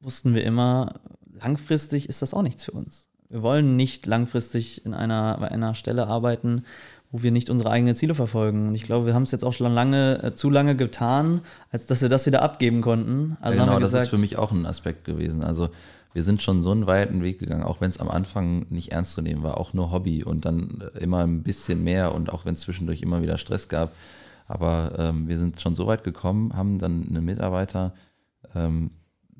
wussten wir immer, langfristig ist das auch nichts für uns. Wir wollen nicht langfristig in einer, bei einer Stelle arbeiten, wo wir nicht unsere eigenen Ziele verfolgen. Und ich glaube, wir haben es jetzt auch schon lange, äh, zu lange getan, als dass wir das wieder abgeben konnten.
Also ja, genau, gesagt, das ist für mich auch ein Aspekt gewesen. Also wir sind schon so einen weiten Weg gegangen, auch wenn es am Anfang nicht ernst zu nehmen war, auch nur Hobby und dann immer ein bisschen mehr und auch wenn es zwischendurch immer wieder Stress gab. Aber ähm, wir sind schon so weit gekommen, haben dann einen Mitarbeiter, ähm,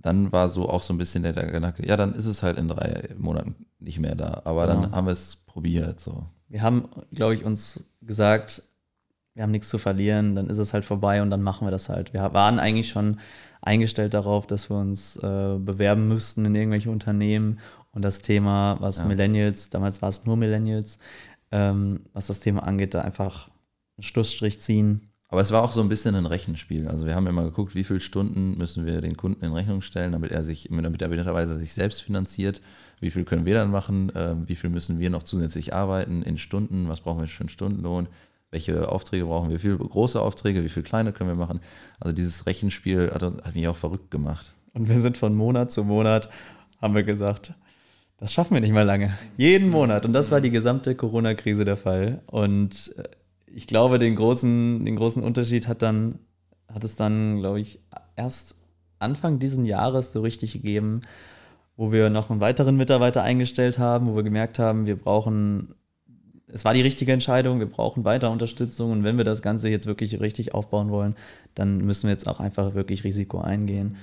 dann war so auch so ein bisschen der, Gedanke, ja, dann ist es halt in drei Monaten nicht mehr da. Aber genau. dann haben wir es probiert. So.
Wir haben, glaube ich, uns gesagt, wir haben nichts zu verlieren, dann ist es halt vorbei und dann machen wir das halt. Wir waren eigentlich schon eingestellt darauf, dass wir uns äh, bewerben müssten in irgendwelche Unternehmen und das Thema, was ja. Millennials, damals war es nur Millennials, ähm, was das Thema angeht, da einfach einen Schlussstrich ziehen
aber es war auch so ein bisschen ein Rechenspiel. Also wir haben immer geguckt, wie viele Stunden müssen wir den Kunden in Rechnung stellen, damit er sich, damit er mittlerweile sich selbst finanziert. Wie viel können wir dann machen? Ähm, wie viel müssen wir noch zusätzlich arbeiten in Stunden? Was brauchen wir für einen Stundenlohn? welche Aufträge brauchen wir, wie viele große Aufträge, wie viele kleine können wir machen. Also dieses Rechenspiel hat, hat mich auch verrückt gemacht.
Und wir sind von Monat zu Monat, haben wir gesagt, das schaffen wir nicht mal lange. Jeden Monat. Und das war die gesamte Corona-Krise der Fall. Und äh, ich glaube, den großen, den großen Unterschied hat dann, hat es dann, glaube ich, erst Anfang diesen Jahres so richtig gegeben, wo wir noch einen weiteren Mitarbeiter eingestellt haben, wo wir gemerkt haben, wir brauchen, es war die richtige Entscheidung, wir brauchen weiter Unterstützung und wenn wir das Ganze jetzt wirklich richtig aufbauen wollen, dann müssen wir jetzt auch einfach wirklich Risiko eingehen.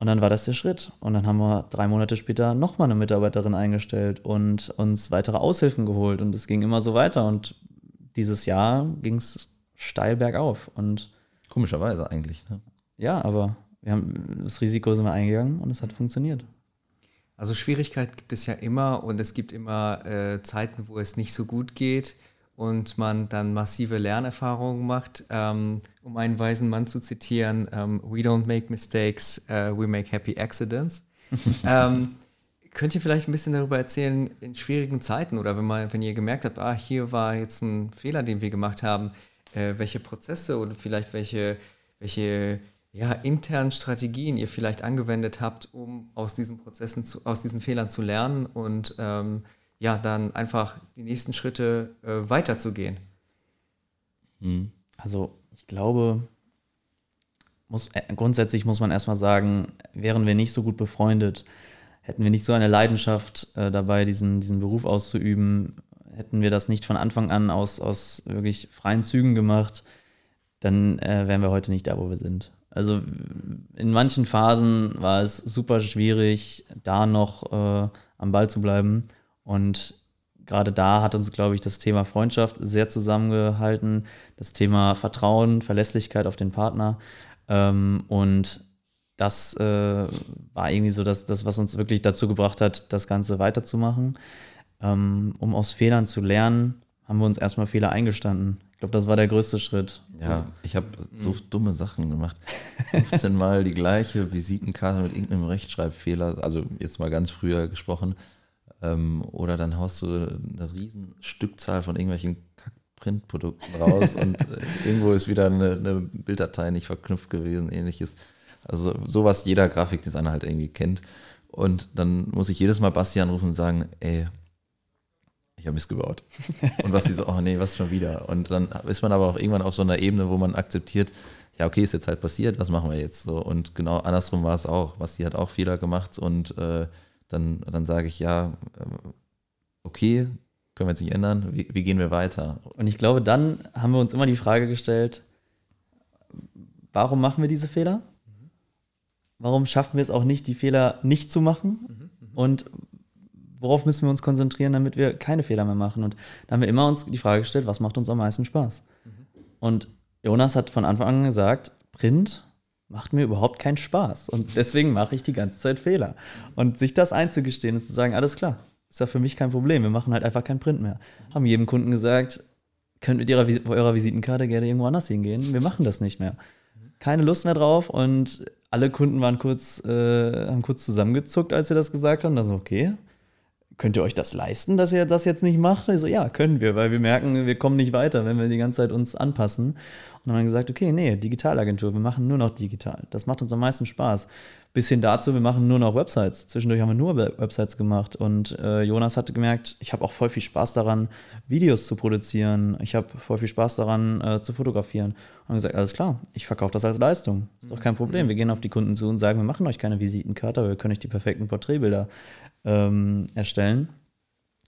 Und dann war das der Schritt. Und dann haben wir drei Monate später nochmal eine Mitarbeiterin eingestellt und uns weitere Aushilfen geholt. Und es ging immer so weiter. Und dieses Jahr ging es steil bergauf. Und
Komischerweise eigentlich. Ne?
Ja, aber wir haben das Risiko sind wir eingegangen und es hat funktioniert.
Also Schwierigkeit gibt es ja immer und es gibt immer äh, Zeiten, wo es nicht so gut geht und man dann massive Lernerfahrungen macht. Ähm, um einen weisen Mann zu zitieren, ähm, we don't make mistakes, uh, we make happy accidents. ähm, könnt ihr vielleicht ein bisschen darüber erzählen, in schwierigen Zeiten oder wenn, man, wenn ihr gemerkt habt, ah, hier war jetzt ein Fehler, den wir gemacht haben, äh, welche Prozesse oder vielleicht welche, welche ja, internen Strategien ihr vielleicht angewendet habt, um aus diesen Prozessen, zu, aus diesen Fehlern zu lernen und ähm, ja, dann einfach die nächsten Schritte äh, weiterzugehen.
Hm. Also ich glaube, muss, äh, grundsätzlich muss man erstmal sagen, wären wir nicht so gut befreundet, hätten wir nicht so eine Leidenschaft äh, dabei, diesen, diesen Beruf auszuüben, hätten wir das nicht von Anfang an aus, aus wirklich freien Zügen gemacht, dann äh, wären wir heute nicht da, wo wir sind. Also in manchen Phasen war es super schwierig, da noch äh, am Ball zu bleiben. Und gerade da hat uns, glaube ich, das Thema Freundschaft sehr zusammengehalten, das Thema Vertrauen, Verlässlichkeit auf den Partner. Ähm, und das äh, war irgendwie so das, das, was uns wirklich dazu gebracht hat, das Ganze weiterzumachen. Ähm, um aus Fehlern zu lernen, haben wir uns erstmal Fehler eingestanden. Ich glaube, das war der größte Schritt.
Ja, ich habe so dumme Sachen gemacht. 15 Mal die gleiche Visitenkarte mit irgendeinem Rechtschreibfehler, also jetzt mal ganz früher gesprochen, ähm, oder dann haust du eine riesen Stückzahl von irgendwelchen Printprodukten raus und äh, irgendwo ist wieder eine, eine, Bilddatei nicht verknüpft gewesen, ähnliches. Also sowas jeder Grafikdesigner halt irgendwie kennt. Und dann muss ich jedes Mal Basti anrufen und sagen, ey, ich habe Mist gebaut. Und was die so, oh nee, was schon wieder. Und dann ist man aber auch irgendwann auf so einer Ebene, wo man akzeptiert, ja, okay, ist jetzt halt passiert, was machen wir jetzt so? Und genau andersrum war es auch. Basti hat auch Fehler gemacht und äh, dann, dann sage ich, ja, äh, okay, können wir jetzt nicht ändern, wie, wie gehen wir weiter?
Und ich glaube, dann haben wir uns immer die Frage gestellt, warum machen wir diese Fehler? Warum schaffen wir es auch nicht, die Fehler nicht zu machen? Und worauf müssen wir uns konzentrieren, damit wir keine Fehler mehr machen? Und da haben wir immer uns die Frage gestellt, was macht uns am meisten Spaß? Und Jonas hat von Anfang an gesagt, Print macht mir überhaupt keinen Spaß. Und deswegen mache ich die ganze Zeit Fehler. Und sich das einzugestehen und zu sagen, alles klar, ist ja für mich kein Problem, wir machen halt einfach keinen Print mehr. Haben jedem Kunden gesagt, könnt mit ihrer, eurer Visitenkarte gerne irgendwo anders hingehen, wir machen das nicht mehr. Keine Lust mehr drauf und alle Kunden waren kurz, äh, haben kurz zusammengezuckt, als wir das gesagt haben. Also, okay, könnt ihr euch das leisten, dass ihr das jetzt nicht macht? Ich so, ja, können wir, weil wir merken, wir kommen nicht weiter, wenn wir die ganze Zeit uns anpassen. Und dann haben wir gesagt, okay, nee, Digitalagentur, wir machen nur noch digital. Das macht uns am meisten Spaß. Bis hin dazu, wir machen nur noch Websites. Zwischendurch haben wir nur Websites gemacht. Und äh, Jonas hatte gemerkt, ich habe auch voll viel Spaß daran, Videos zu produzieren. Ich habe voll viel Spaß daran, äh, zu fotografieren. Und haben gesagt, alles klar, ich verkaufe das als Leistung. Ist doch kein Problem. Wir gehen auf die Kunden zu und sagen, wir machen euch keine Visitenkarte, aber wir können euch die perfekten Porträtbilder ähm, erstellen.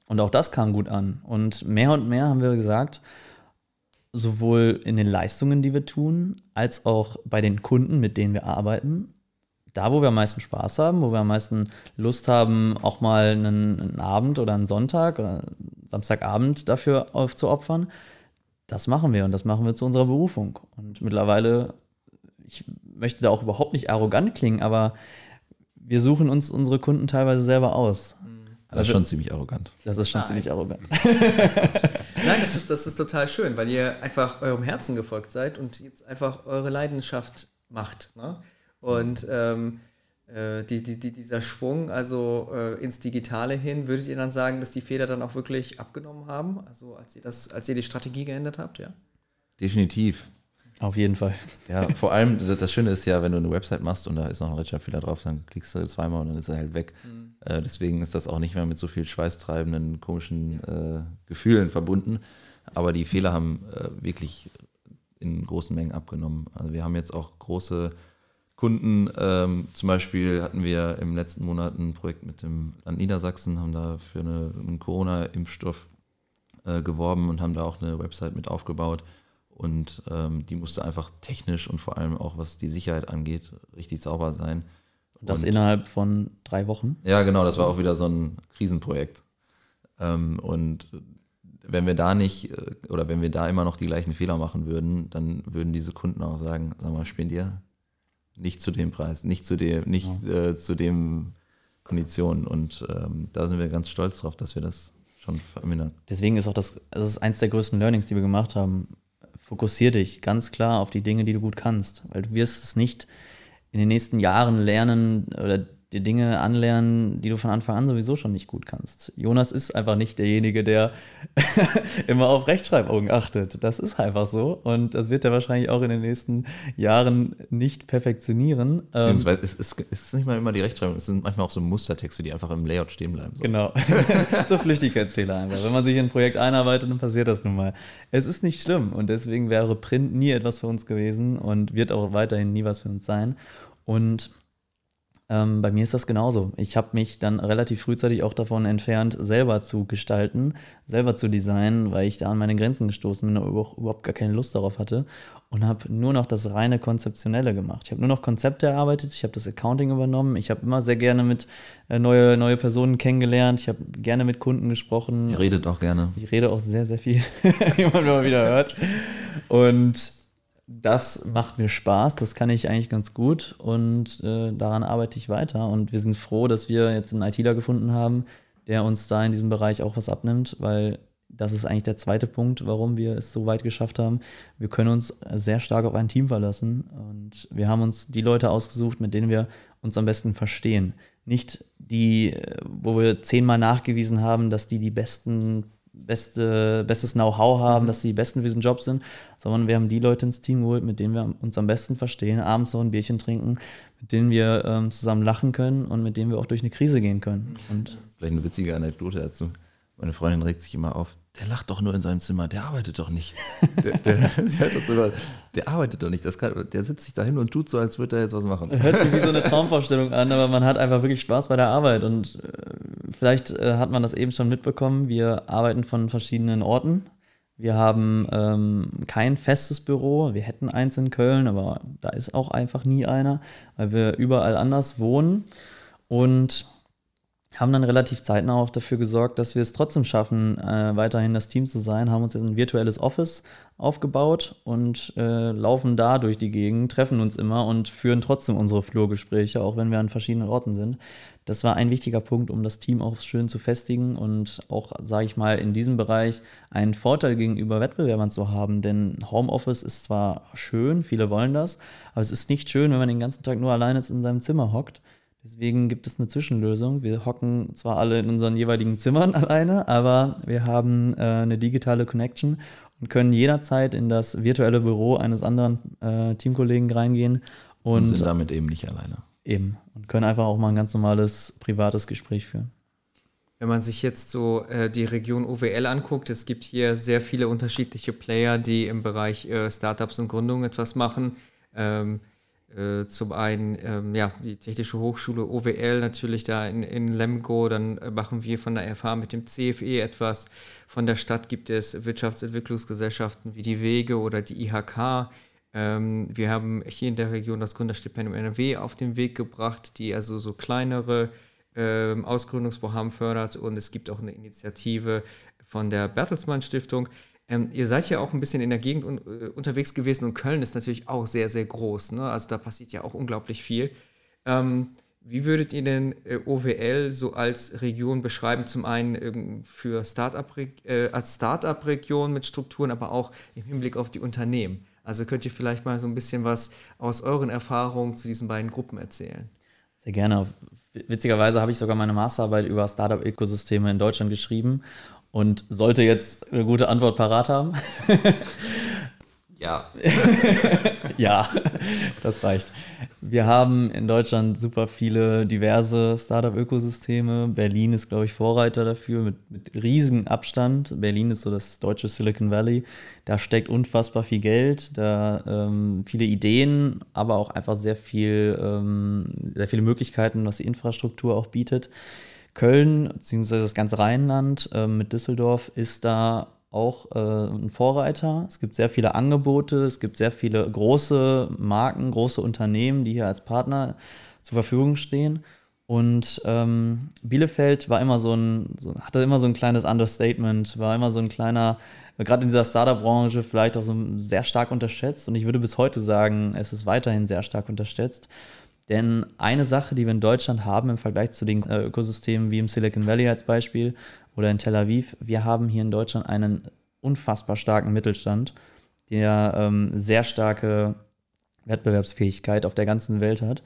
Und auch das kam gut an. Und mehr und mehr haben wir gesagt, sowohl in den Leistungen, die wir tun, als auch bei den Kunden, mit denen wir arbeiten. Da, wo wir am meisten Spaß haben, wo wir am meisten Lust haben, auch mal einen, einen Abend oder einen Sonntag oder Samstagabend dafür aufzuopfern, das machen wir und das machen wir zu unserer Berufung. Und mittlerweile, ich möchte da auch überhaupt nicht arrogant klingen, aber wir suchen uns unsere Kunden teilweise selber aus.
Das ist schon ziemlich arrogant.
Das ist schon Nein. ziemlich arrogant.
Nein, das ist, das ist total schön, weil ihr einfach eurem Herzen gefolgt seid und jetzt einfach eure Leidenschaft macht. Ne? Und ähm, äh, die, die, die, dieser Schwung, also äh, ins Digitale hin, würdet ihr dann sagen, dass die Fehler dann auch wirklich abgenommen haben? Also als ihr das, als ihr die Strategie geändert habt, ja?
Definitiv.
Auf jeden Fall.
Ja, vor allem, das Schöne ist ja, wenn du eine Website machst und da ist noch ein Rechtschreibfehler drauf, dann klickst du zweimal und dann ist er halt weg. Mhm. Äh, deswegen ist das auch nicht mehr mit so viel schweißtreibenden, komischen äh, Gefühlen verbunden. Aber die Fehler haben äh, wirklich in großen Mengen abgenommen. Also wir haben jetzt auch große Kunden. Ähm, zum Beispiel hatten wir im letzten Monat ein Projekt mit dem Land Niedersachsen, haben da für eine, einen Corona-Impfstoff äh, geworben und haben da auch eine Website mit aufgebaut. Und ähm, die musste einfach technisch und vor allem auch was die Sicherheit angeht, richtig sauber sein.
Das und, innerhalb von drei Wochen?
Ja, genau, das war auch wieder so ein Krisenprojekt. Ähm, und wenn wir da nicht, äh, oder wenn wir da immer noch die gleichen Fehler machen würden, dann würden diese Kunden auch sagen, sag mal, spielen dir nicht zu dem Preis, nicht zu dem, nicht ja. äh, zu dem Konditionen. Und ähm, da sind wir ganz stolz drauf, dass wir das schon vermindern.
Deswegen ist auch das, das ist eins der größten Learnings, die wir gemacht haben. Fokussier dich ganz klar auf die Dinge, die du gut kannst, weil du wirst es nicht in den nächsten Jahren lernen oder dir Dinge anlernen, die du von Anfang an sowieso schon nicht gut kannst. Jonas ist einfach nicht derjenige, der immer auf Rechtschreibung achtet. Das ist einfach so und das wird er wahrscheinlich auch in den nächsten Jahren nicht perfektionieren.
Beziehungsweise es ist, es ist nicht mal immer die Rechtschreibung, es sind manchmal auch so Mustertexte, die einfach im Layout stehen bleiben.
So. Genau, so Flüchtigkeitsfehler einfach. Wenn man sich in ein Projekt einarbeitet, dann passiert das nun mal. Es ist nicht schlimm und deswegen wäre Print nie etwas für uns gewesen und wird auch weiterhin nie was für uns sein. Und ähm, bei mir ist das genauso. Ich habe mich dann relativ frühzeitig auch davon entfernt, selber zu gestalten, selber zu designen, weil ich da an meine Grenzen gestoßen bin und überhaupt gar keine Lust darauf hatte und habe nur noch das reine Konzeptionelle gemacht. Ich habe nur noch Konzepte erarbeitet, ich habe das Accounting übernommen, ich habe immer sehr gerne mit äh, neue, neue Personen kennengelernt, ich habe gerne mit Kunden gesprochen.
Ihr redet auch gerne.
Ich rede auch sehr, sehr viel, wie man immer wieder hört. Und das macht mir Spaß, das kann ich eigentlich ganz gut und äh, daran arbeite ich weiter. Und wir sind froh, dass wir jetzt einen ITler gefunden haben, der uns da in diesem Bereich auch was abnimmt, weil das ist eigentlich der zweite Punkt, warum wir es so weit geschafft haben. Wir können uns sehr stark auf ein Team verlassen und wir haben uns die Leute ausgesucht, mit denen wir uns am besten verstehen. Nicht die, äh, wo wir zehnmal nachgewiesen haben, dass die die besten beste, bestes Know-how haben, mhm. dass sie die Besten für diesen Job sind, sondern wir haben die Leute ins Team geholt, mit denen wir uns am besten verstehen, abends noch ein Bierchen trinken, mit denen wir ähm, zusammen lachen können und mit denen wir auch durch eine Krise gehen können. Und
Vielleicht eine witzige Anekdote dazu. Meine Freundin regt sich immer auf, der lacht doch nur in seinem Zimmer, der arbeitet doch nicht. Der, der, sie hört das immer, der arbeitet doch nicht. Das kann, der sitzt sich da hin und tut so, als würde er jetzt was machen.
Hört sich wie so eine Traumvorstellung an, aber man hat einfach wirklich Spaß bei der Arbeit. Und äh, vielleicht äh, hat man das eben schon mitbekommen. Wir arbeiten von verschiedenen Orten. Wir haben ähm, kein festes Büro. Wir hätten eins in Köln, aber da ist auch einfach nie einer, weil wir überall anders wohnen. Und haben dann relativ zeitnah auch dafür gesorgt, dass wir es trotzdem schaffen, äh, weiterhin das Team zu sein, haben uns jetzt ein virtuelles Office aufgebaut und äh, laufen da durch die Gegend, treffen uns immer und führen trotzdem unsere Flurgespräche, auch wenn wir an verschiedenen Orten sind. Das war ein wichtiger Punkt, um das Team auch schön zu festigen und auch, sage ich mal, in diesem Bereich einen Vorteil gegenüber Wettbewerbern zu haben. Denn Homeoffice ist zwar schön, viele wollen das, aber es ist nicht schön, wenn man den ganzen Tag nur alleine in seinem Zimmer hockt. Deswegen gibt es eine Zwischenlösung. Wir hocken zwar alle in unseren jeweiligen Zimmern alleine, aber wir haben äh, eine digitale Connection und können jederzeit in das virtuelle Büro eines anderen äh, Teamkollegen reingehen. Und, und
sind damit eben nicht alleine.
Eben. Und können einfach auch mal ein ganz normales privates Gespräch führen.
Wenn man sich jetzt so äh, die Region OWL anguckt, es gibt hier sehr viele unterschiedliche Player, die im Bereich äh, Startups und Gründung etwas machen. Ähm, äh, zum einen ähm, ja, die Technische Hochschule OWL natürlich da in, in Lemgo, dann äh, machen wir von der FH mit dem CFE etwas. Von der Stadt gibt es Wirtschaftsentwicklungsgesellschaften wie die Wege oder die IHK. Ähm, wir haben hier in der Region das Gründerstipendium NRW auf den Weg gebracht, die also so kleinere ähm, Ausgründungsvorhaben fördert und es gibt auch eine Initiative von der Bertelsmann Stiftung. Ähm, ihr seid ja auch ein bisschen in der Gegend un äh, unterwegs gewesen und Köln ist natürlich auch sehr, sehr groß. Ne? Also da passiert ja auch unglaublich viel. Ähm, wie würdet ihr denn äh, OWL so als Region beschreiben? Zum einen für Startup, äh, als Startup-Region mit Strukturen, aber auch im Hinblick auf die Unternehmen. Also könnt ihr vielleicht mal so ein bisschen was aus euren Erfahrungen zu diesen beiden Gruppen erzählen?
Sehr gerne. Witzigerweise habe ich sogar meine Masterarbeit über Startup-Ökosysteme in Deutschland geschrieben und sollte jetzt eine gute Antwort parat haben.
Ja.
ja, das reicht. Wir haben in Deutschland super viele diverse Startup-Ökosysteme. Berlin ist, glaube ich, Vorreiter dafür mit, mit riesigem Abstand. Berlin ist so das deutsche Silicon Valley. Da steckt unfassbar viel Geld, da ähm, viele Ideen, aber auch einfach sehr viel, ähm, sehr viele Möglichkeiten, was die Infrastruktur auch bietet. Köln, beziehungsweise das ganze Rheinland äh, mit Düsseldorf, ist da auch äh, ein Vorreiter. Es gibt sehr viele Angebote, es gibt sehr viele große Marken, große Unternehmen, die hier als Partner zur Verfügung stehen. Und ähm, Bielefeld war immer so ein, so, hatte immer so ein kleines Understatement, war immer so ein kleiner, gerade in dieser Startup-Branche vielleicht auch so sehr stark unterschätzt. Und ich würde bis heute sagen, es ist weiterhin sehr stark unterschätzt. Denn eine Sache, die wir in Deutschland haben im Vergleich zu den äh, Ökosystemen wie im Silicon Valley als Beispiel oder in Tel Aviv, wir haben hier in Deutschland einen unfassbar starken Mittelstand, der ähm, sehr starke Wettbewerbsfähigkeit auf der ganzen Welt hat.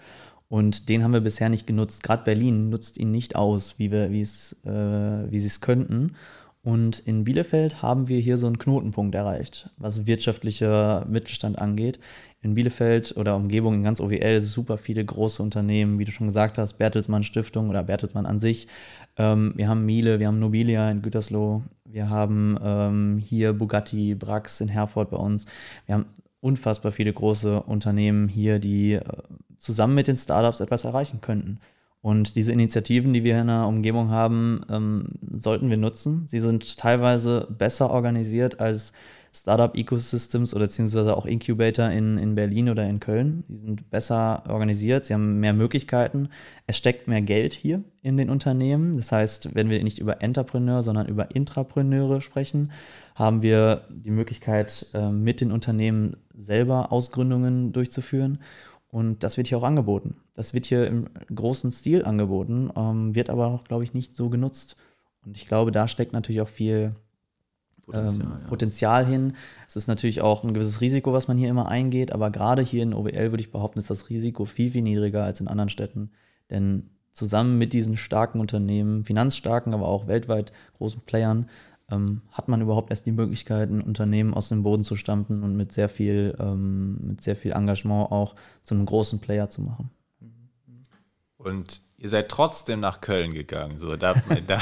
Und den haben wir bisher nicht genutzt. Gerade Berlin nutzt ihn nicht aus, wie, äh, wie sie es könnten. Und in Bielefeld haben wir hier so einen Knotenpunkt erreicht, was wirtschaftlicher Mittelstand angeht. In Bielefeld oder Umgebung in ganz OWL super viele große Unternehmen, wie du schon gesagt hast, Bertelsmann Stiftung oder Bertelsmann an sich. Ähm, wir haben Miele, wir haben Nobilia in Gütersloh, wir haben ähm, hier Bugatti, Brax in Herford bei uns. Wir haben unfassbar viele große Unternehmen hier, die äh, zusammen mit den Startups etwas erreichen könnten. Und diese Initiativen, die wir in der Umgebung haben, ähm, sollten wir nutzen. Sie sind teilweise besser organisiert als Startup-Ecosystems oder beziehungsweise auch Incubator in, in Berlin oder in Köln. Die sind besser organisiert, sie haben mehr Möglichkeiten. Es steckt mehr Geld hier in den Unternehmen. Das heißt, wenn wir nicht über Entrepreneur, sondern über Intrapreneure sprechen, haben wir die Möglichkeit, äh, mit den Unternehmen selber Ausgründungen durchzuführen. Und das wird hier auch angeboten. Das wird hier im großen Stil angeboten, ähm, wird aber auch, glaube ich, nicht so genutzt. Und ich glaube, da steckt natürlich auch viel Potenzial, ähm, ja. Potenzial, hin. Es ist natürlich auch ein gewisses Risiko, was man hier immer eingeht, aber gerade hier in OWL würde ich behaupten, ist das Risiko viel, viel niedriger als in anderen Städten. Denn zusammen mit diesen starken Unternehmen, finanzstarken, aber auch weltweit großen Playern, ähm, hat man überhaupt erst die Möglichkeit, ein Unternehmen aus dem Boden zu stampfen und mit sehr viel, ähm, mit sehr viel Engagement auch zu einem großen Player zu machen.
Und ihr seid trotzdem nach Köln gegangen. So, da, da,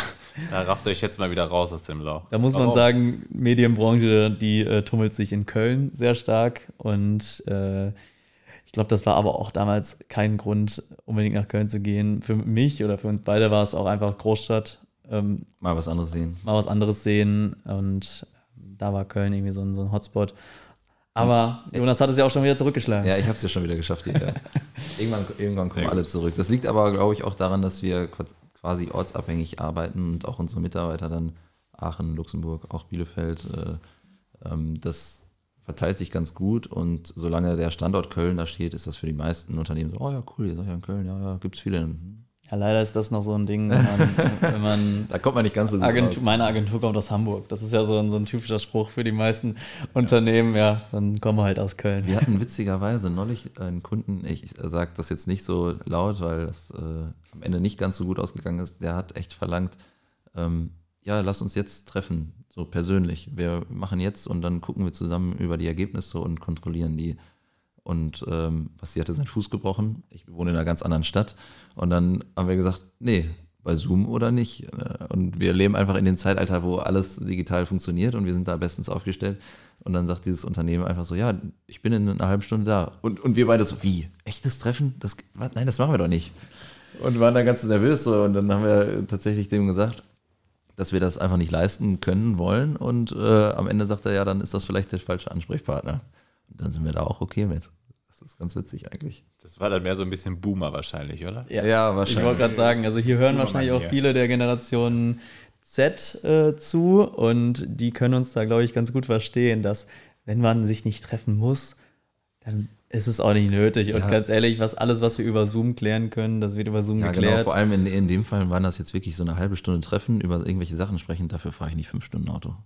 da rafft euch jetzt mal wieder raus aus dem Loch.
Da muss Warum? man sagen, Medienbranche, die äh, tummelt sich in Köln sehr stark und äh, ich glaube, das war aber auch damals kein Grund, unbedingt nach Köln zu gehen. Für mich oder für uns beide war es auch einfach Großstadt.
Ähm, mal was anderes sehen.
Mal was anderes sehen. Und da war Köln irgendwie so ein, so ein Hotspot. Aber Jonas hat es ja auch schon wieder zurückgeschlagen.
Ja, ich habe es ja schon wieder geschafft. Hier, ja. irgendwann, irgendwann kommen alle zurück. Das liegt aber, glaube ich, auch daran, dass wir quasi ortsabhängig arbeiten und auch unsere Mitarbeiter dann Aachen, Luxemburg, auch Bielefeld, äh, ähm, das verteilt sich ganz gut und solange der Standort Köln da steht, ist das für die meisten Unternehmen so, oh ja, cool, ihr seid ja in Köln, ja, ja, gibt es viele.
Ja, leider ist das noch so ein Ding, wenn man. Wenn man
da kommt man nicht ganz so
gut Agentur, Meine Agentur kommt aus Hamburg. Das ist ja so ein, so ein typischer Spruch für die meisten Unternehmen. Ja, dann kommen wir halt aus Köln.
Wir hatten witzigerweise neulich einen Kunden, ich sage das jetzt nicht so laut, weil das äh, am Ende nicht ganz so gut ausgegangen ist. Der hat echt verlangt, ähm, ja, lass uns jetzt treffen, so persönlich. Wir machen jetzt und dann gucken wir zusammen über die Ergebnisse und kontrollieren die. Und ähm, was sie hatte seinen Fuß gebrochen. Ich wohne in einer ganz anderen Stadt. Und dann haben wir gesagt, nee, bei Zoom oder nicht. Äh, und wir leben einfach in dem Zeitalter, wo alles digital funktioniert und wir sind da bestens aufgestellt. Und dann sagt dieses Unternehmen einfach so, ja, ich bin in einer halben Stunde da. Und, und wir beide so, wie? Echtes Treffen? Das, nein, das machen wir doch nicht. Und waren dann ganz nervös so. Und dann haben wir tatsächlich dem gesagt, dass wir das einfach nicht leisten können, wollen. Und äh, am Ende sagt er, ja, dann ist das vielleicht der falsche Ansprechpartner. Und dann sind wir da auch okay mit. Das ist ganz witzig eigentlich.
Das war dann mehr so ein bisschen Boomer wahrscheinlich, oder?
Ja, ja wahrscheinlich. Ich wollte gerade sagen, also hier hören wahrscheinlich auch viele der Generation Z äh, zu und die können uns da, glaube ich, ganz gut verstehen, dass wenn man sich nicht treffen muss, dann ist es auch nicht nötig. Und ganz ehrlich, was alles, was wir über Zoom klären können, das wird über Zoom ja, genau. geklärt.
Genau, vor allem in, in dem Fall waren das jetzt wirklich so eine halbe Stunde Treffen, über irgendwelche Sachen sprechen. Dafür fahre ich nicht fünf Stunden Auto.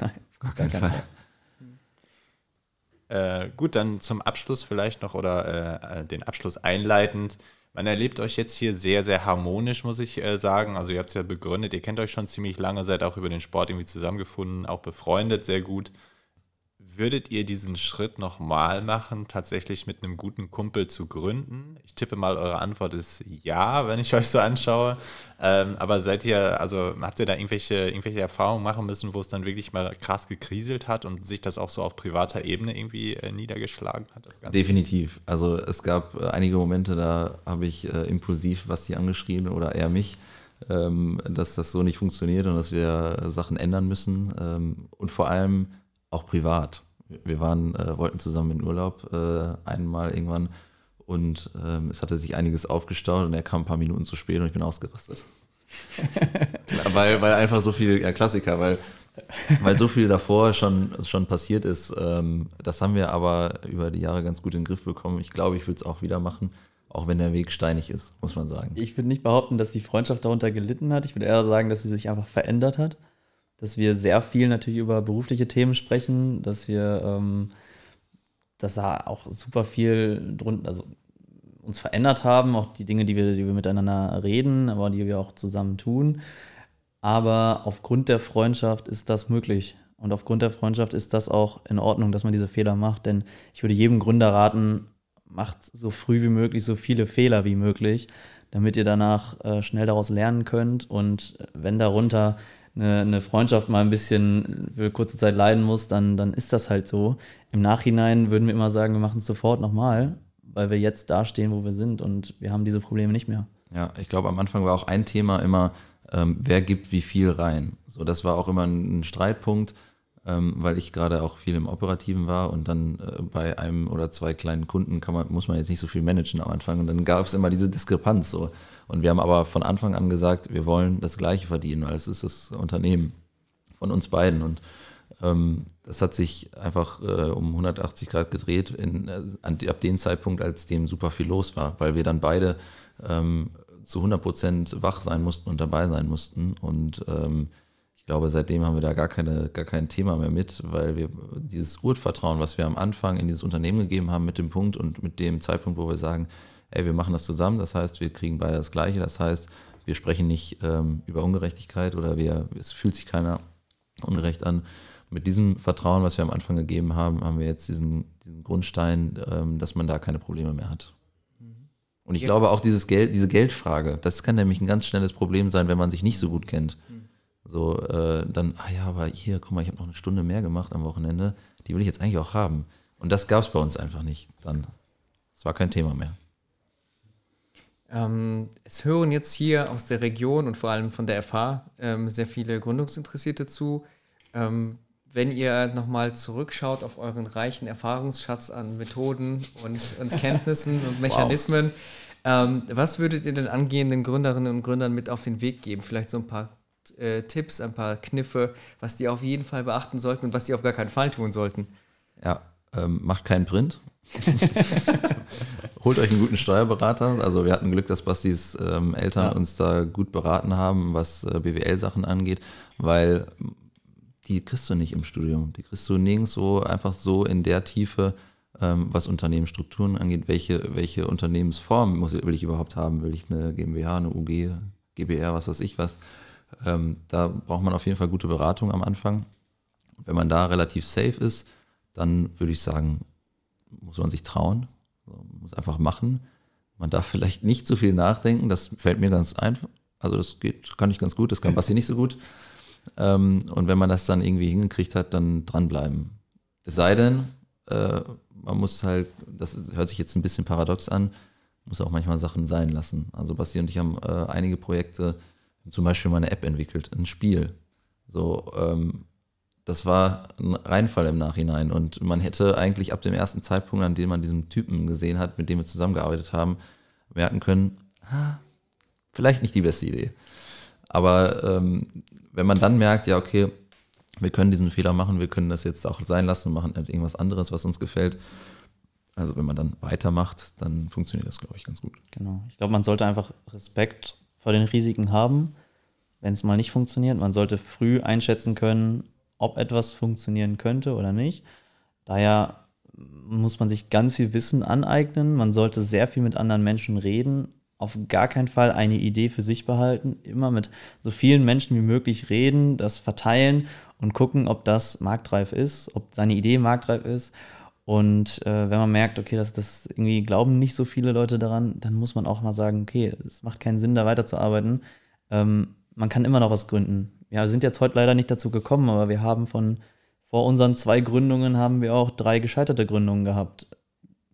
Nein, auf gar keinen Fall. Fall.
Äh, gut, dann zum Abschluss vielleicht noch oder äh, den Abschluss einleitend. Man erlebt euch jetzt hier sehr, sehr harmonisch, muss ich äh, sagen. Also ihr habt es ja begründet, ihr kennt euch schon ziemlich lange, seid auch über den Sport irgendwie zusammengefunden, auch befreundet, sehr gut. Würdet ihr diesen Schritt nochmal machen, tatsächlich mit einem guten Kumpel zu gründen? Ich tippe mal, eure Antwort ist ja, wenn ich euch so anschaue. Ähm, aber seid ihr, also habt ihr da irgendwelche, irgendwelche Erfahrungen machen müssen, wo es dann wirklich mal krass gekriselt hat und sich das auch so auf privater Ebene irgendwie äh, niedergeschlagen hat?
Definitiv. Also es gab äh, einige Momente, da habe ich äh, impulsiv was sie angeschrien oder eher mich. Ähm, dass das so nicht funktioniert und dass wir Sachen ändern müssen. Ähm, und vor allem auch privat wir waren, äh, wollten zusammen in Urlaub äh, einmal irgendwann und ähm, es hatte sich einiges aufgestaut und er kam ein paar Minuten zu spät und ich bin ausgerastet. weil, weil einfach so viel, ja Klassiker, weil, weil so viel davor schon, schon passiert ist. Ähm, das haben wir aber über die Jahre ganz gut in den Griff bekommen. Ich glaube, ich würde es auch wieder machen, auch wenn der Weg steinig ist, muss man sagen.
Ich würde nicht behaupten, dass die Freundschaft darunter gelitten hat. Ich würde eher sagen, dass sie sich einfach verändert hat dass wir sehr viel natürlich über berufliche Themen sprechen, dass wir, ähm, dass da auch super viel drunter, also uns verändert haben, auch die Dinge, die wir, die wir miteinander reden, aber die wir auch zusammen tun. Aber aufgrund der Freundschaft ist das möglich. Und aufgrund der Freundschaft ist das auch in Ordnung, dass man diese Fehler macht. Denn ich würde jedem Gründer raten, macht so früh wie möglich so viele Fehler wie möglich, damit ihr danach äh, schnell daraus lernen könnt. Und wenn darunter eine, eine Freundschaft mal ein bisschen für kurze Zeit leiden muss, dann, dann ist das halt so. Im Nachhinein würden wir immer sagen, wir machen es sofort nochmal, weil wir jetzt da stehen, wo wir sind und wir haben diese Probleme nicht mehr.
Ja, ich glaube, am Anfang war auch ein Thema immer, ähm, wer gibt wie viel rein. So, das war auch immer ein, ein Streitpunkt, ähm, weil ich gerade auch viel im Operativen war und dann äh, bei einem oder zwei kleinen Kunden kann man, muss man jetzt nicht so viel managen am Anfang und dann gab es immer diese Diskrepanz so. Und wir haben aber von Anfang an gesagt, wir wollen das Gleiche verdienen, weil es ist das Unternehmen von uns beiden. Und ähm, das hat sich einfach äh, um 180 Grad gedreht in, äh, an, ab dem Zeitpunkt, als dem super viel los war, weil wir dann beide ähm, zu 100 Prozent wach sein mussten und dabei sein mussten. Und ähm, ich glaube, seitdem haben wir da gar, keine, gar kein Thema mehr mit, weil wir dieses Urvertrauen, was wir am Anfang in dieses Unternehmen gegeben haben, mit dem Punkt und mit dem Zeitpunkt, wo wir sagen, ey, wir machen das zusammen, das heißt, wir kriegen beide das Gleiche, das heißt, wir sprechen nicht ähm, über Ungerechtigkeit oder wir, es fühlt sich keiner ungerecht an. Mit diesem Vertrauen, was wir am Anfang gegeben haben, haben wir jetzt diesen, diesen Grundstein, ähm, dass man da keine Probleme mehr hat. Und ich ja. glaube auch dieses Geld, diese Geldfrage, das kann nämlich ein ganz schnelles Problem sein, wenn man sich nicht so gut kennt. So, äh, dann, ah ja, aber hier, guck mal, ich habe noch eine Stunde mehr gemacht am Wochenende, die will ich jetzt eigentlich auch haben. Und das gab es bei uns einfach nicht dann. Es war kein Thema mehr.
Ähm, es hören jetzt hier aus der Region und vor allem von der FH ähm, sehr viele Gründungsinteressierte zu. Ähm, wenn ihr nochmal zurückschaut auf euren reichen Erfahrungsschatz an Methoden und, und Kenntnissen und Mechanismen, wow. was würdet ihr den angehenden Gründerinnen und Gründern mit auf den Weg geben? Vielleicht so ein paar äh, Tipps, ein paar Kniffe, was die auf jeden Fall beachten sollten und was die auf gar keinen Fall tun sollten?
Ja, ähm, macht keinen Print. Holt euch einen guten Steuerberater. Also wir hatten Glück, dass Bastis ähm, Eltern ja. uns da gut beraten haben, was äh, BWL-Sachen angeht, weil die kriegst du nicht im Studium. Die kriegst du nirgendwo einfach so in der Tiefe, ähm, was Unternehmensstrukturen angeht. Welche, welche Unternehmensform muss, will ich überhaupt haben? Will ich eine GmbH, eine UG, GBR, was weiß ich was? Ähm, da braucht man auf jeden Fall gute Beratung am Anfang. Wenn man da relativ safe ist, dann würde ich sagen, muss man sich trauen, muss einfach machen. Man darf vielleicht nicht so viel nachdenken, das fällt mir ganz einfach. Also das geht, kann ich ganz gut, das kann Basti nicht so gut. Ähm, und wenn man das dann irgendwie hingekriegt hat, dann dranbleiben. Es sei denn, äh, man muss halt, das hört sich jetzt ein bisschen paradox an, muss auch manchmal Sachen sein lassen. Also Basti und ich haben äh, einige Projekte, zum Beispiel mal eine App entwickelt, ein Spiel. So, ähm, das war ein Reinfall im Nachhinein. Und man hätte eigentlich ab dem ersten Zeitpunkt, an dem man diesen Typen gesehen hat, mit dem wir zusammengearbeitet haben, merken können, vielleicht nicht die beste Idee. Aber ähm, wenn man dann merkt, ja, okay, wir können diesen Fehler machen, wir können das jetzt auch sein lassen und machen halt irgendwas anderes, was uns gefällt. Also wenn man dann weitermacht, dann funktioniert das, glaube ich, ganz gut.
Genau. Ich glaube, man sollte einfach Respekt vor den Risiken haben, wenn es mal nicht funktioniert. Man sollte früh einschätzen können, ob etwas funktionieren könnte oder nicht. Daher muss man sich ganz viel Wissen aneignen. Man sollte sehr viel mit anderen Menschen reden, auf gar keinen Fall eine Idee für sich behalten, immer mit so vielen Menschen wie möglich reden, das verteilen und gucken, ob das marktreif ist, ob seine Idee marktreif ist. Und äh, wenn man merkt, okay, dass das irgendwie glauben nicht so viele Leute daran, dann muss man auch mal sagen, okay, es macht keinen Sinn, da weiterzuarbeiten. Ähm, man kann immer noch was gründen. Ja, wir sind jetzt heute leider nicht dazu gekommen, aber wir haben von vor unseren zwei Gründungen haben wir auch drei gescheiterte Gründungen gehabt.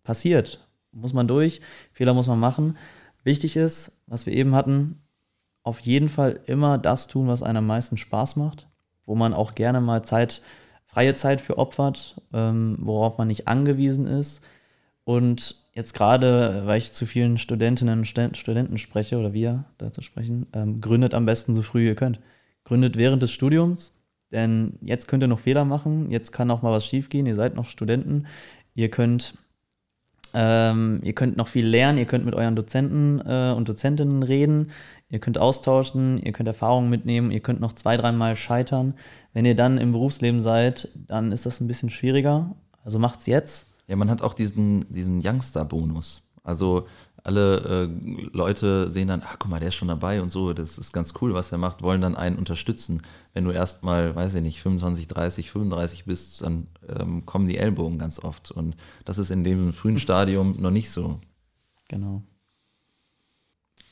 Passiert. Muss man durch, Fehler muss man machen. Wichtig ist, was wir eben hatten, auf jeden Fall immer das tun, was einem am meisten Spaß macht, wo man auch gerne mal Zeit, freie Zeit für opfert, ähm, worauf man nicht angewiesen ist. Und jetzt gerade, weil ich zu vielen Studentinnen und Studenten spreche oder wir dazu sprechen, ähm, gründet am besten so früh ihr könnt. Gründet während des Studiums, denn jetzt könnt ihr noch Fehler machen, jetzt kann auch mal was schiefgehen, ihr seid noch Studenten, ihr könnt ähm, ihr könnt noch viel lernen, ihr könnt mit euren Dozenten äh, und Dozentinnen reden, ihr könnt austauschen, ihr könnt Erfahrungen mitnehmen, ihr könnt noch zwei, dreimal scheitern. Wenn ihr dann im Berufsleben seid, dann ist das ein bisschen schwieriger. Also macht's jetzt.
Ja, man hat auch diesen, diesen Youngster-Bonus. Also alle äh, Leute sehen dann, ach guck mal, der ist schon dabei und so, das ist ganz cool, was er macht, wollen dann einen unterstützen. Wenn du erst mal, weiß ich nicht, 25, 30, 35 bist, dann ähm, kommen die Ellbogen ganz oft. Und das ist in dem frühen Stadium noch nicht so.
Genau.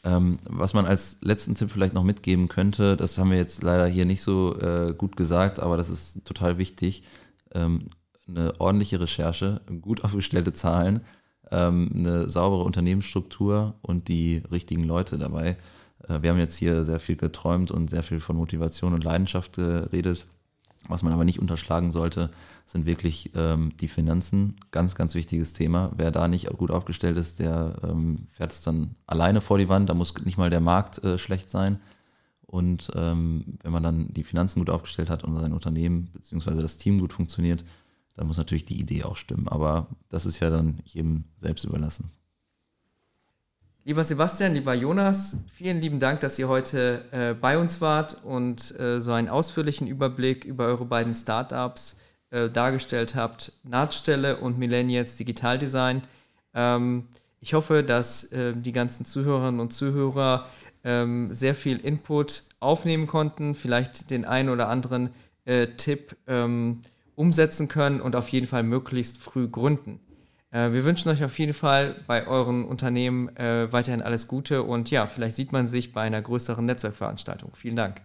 Ähm, was man als letzten Tipp vielleicht noch mitgeben könnte, das haben wir jetzt leider hier nicht so äh, gut gesagt, aber das ist total wichtig. Ähm, eine ordentliche Recherche, gut aufgestellte Zahlen ähm, eine saubere Unternehmensstruktur und die richtigen Leute dabei. Äh, wir haben jetzt hier sehr viel geträumt und sehr viel von Motivation und Leidenschaft geredet. Was man aber nicht unterschlagen sollte, sind wirklich ähm, die Finanzen. Ganz, ganz wichtiges Thema. Wer da nicht gut aufgestellt ist, der ähm, fährt es dann alleine vor die Wand. Da muss nicht mal der Markt äh, schlecht sein. Und ähm, wenn man dann die Finanzen gut aufgestellt hat und sein Unternehmen bzw. das Team gut funktioniert, dann muss natürlich die Idee auch stimmen. Aber das ist ja dann jedem selbst überlassen.
Lieber Sebastian, lieber Jonas, vielen lieben Dank, dass ihr heute äh, bei uns wart und äh, so einen ausführlichen Überblick über eure beiden Startups äh, dargestellt habt. Nahtstelle und Millennials Digitaldesign. Ähm, ich hoffe, dass äh, die ganzen Zuhörerinnen und Zuhörer ähm, sehr viel Input aufnehmen konnten, vielleicht den einen oder anderen äh, Tipp ähm, umsetzen können und auf jeden Fall möglichst früh gründen. Äh, wir wünschen euch auf jeden Fall bei euren Unternehmen äh, weiterhin alles Gute und ja, vielleicht sieht man sich bei einer größeren Netzwerkveranstaltung. Vielen Dank.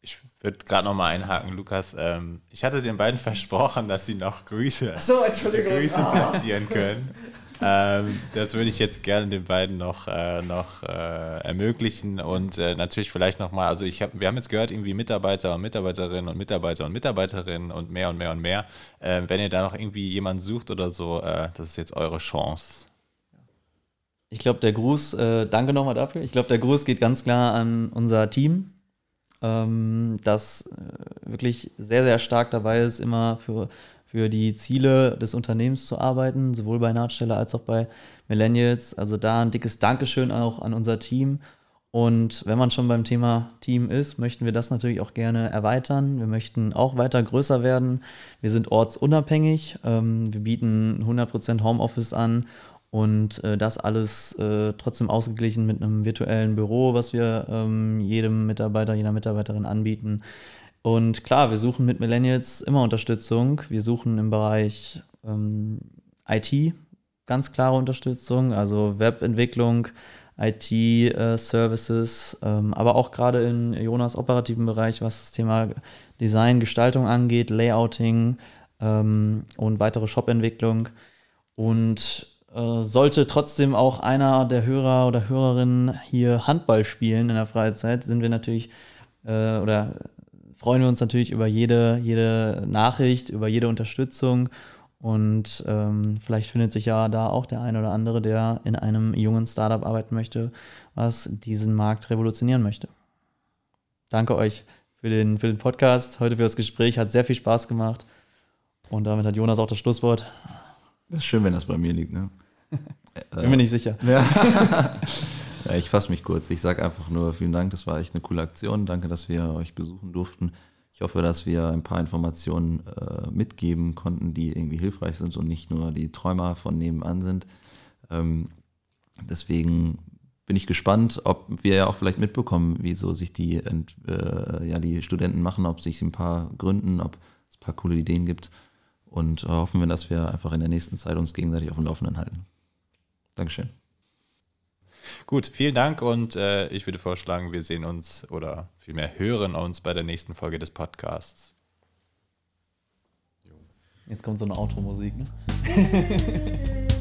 Ich würde gerade noch mal einhaken, Lukas. Ähm, ich hatte den beiden versprochen, dass sie noch Grüße,
so,
Grüße platzieren können ähm, das würde ich jetzt gerne den beiden noch, äh, noch äh, ermöglichen und äh, natürlich vielleicht nochmal, also ich hab, wir haben jetzt gehört, irgendwie Mitarbeiter und Mitarbeiterinnen und Mitarbeiter und Mitarbeiterinnen und mehr und mehr und mehr. Ähm, wenn ihr da noch irgendwie jemanden sucht oder so, äh, das ist jetzt eure Chance.
Ich glaube, der Gruß, äh, danke nochmal dafür. Ich glaube, der Gruß geht ganz klar an unser Team, ähm, das äh, wirklich sehr, sehr stark dabei ist, immer für für die Ziele des Unternehmens zu arbeiten, sowohl bei Nahtstelle als auch bei Millennials. Also da ein dickes Dankeschön auch an unser Team. Und wenn man schon beim Thema Team ist, möchten wir das natürlich auch gerne erweitern. Wir möchten auch weiter größer werden. Wir sind ortsunabhängig. Ähm, wir bieten 100% Homeoffice an und äh, das alles äh, trotzdem ausgeglichen mit einem virtuellen Büro, was wir ähm, jedem Mitarbeiter, jeder Mitarbeiterin anbieten. Und klar, wir suchen mit Millennials immer Unterstützung. Wir suchen im Bereich ähm, IT ganz klare Unterstützung, also Webentwicklung, IT-Services, äh, ähm, aber auch gerade in Jonas operativen Bereich, was das Thema Design, Gestaltung angeht, Layouting ähm, und weitere Shop-Entwicklung. Und äh, sollte trotzdem auch einer der Hörer oder Hörerinnen hier Handball spielen in der Freizeit, sind wir natürlich äh, oder freuen wir uns natürlich über jede, jede Nachricht, über jede Unterstützung. Und ähm, vielleicht findet sich ja da auch der eine oder andere, der in einem jungen Startup arbeiten möchte, was diesen Markt revolutionieren möchte. Danke euch für den, für den Podcast, heute für das Gespräch. Hat sehr viel Spaß gemacht. Und damit hat Jonas auch das Schlusswort.
Das ist schön, wenn das bei mir liegt. Ne?
Bin mir nicht sicher.
Ja. Ja, ich fasse mich kurz. Ich sage einfach nur vielen Dank, das war echt eine coole Aktion. Danke, dass wir euch besuchen durften. Ich hoffe, dass wir ein paar Informationen äh, mitgeben konnten, die irgendwie hilfreich sind und nicht nur die Träumer von nebenan sind. Ähm, deswegen bin ich gespannt, ob wir ja auch vielleicht mitbekommen, wie so sich die, äh, ja, die Studenten machen, ob sich ein paar gründen, ob es ein paar coole Ideen gibt. Und äh, hoffen wir, dass wir einfach in der nächsten Zeit uns gegenseitig auf dem Laufenden halten. Dankeschön.
Gut, vielen Dank und äh, ich würde vorschlagen, wir sehen uns oder vielmehr hören uns bei der nächsten Folge des Podcasts.
Jetzt kommt so eine Automusik, ne?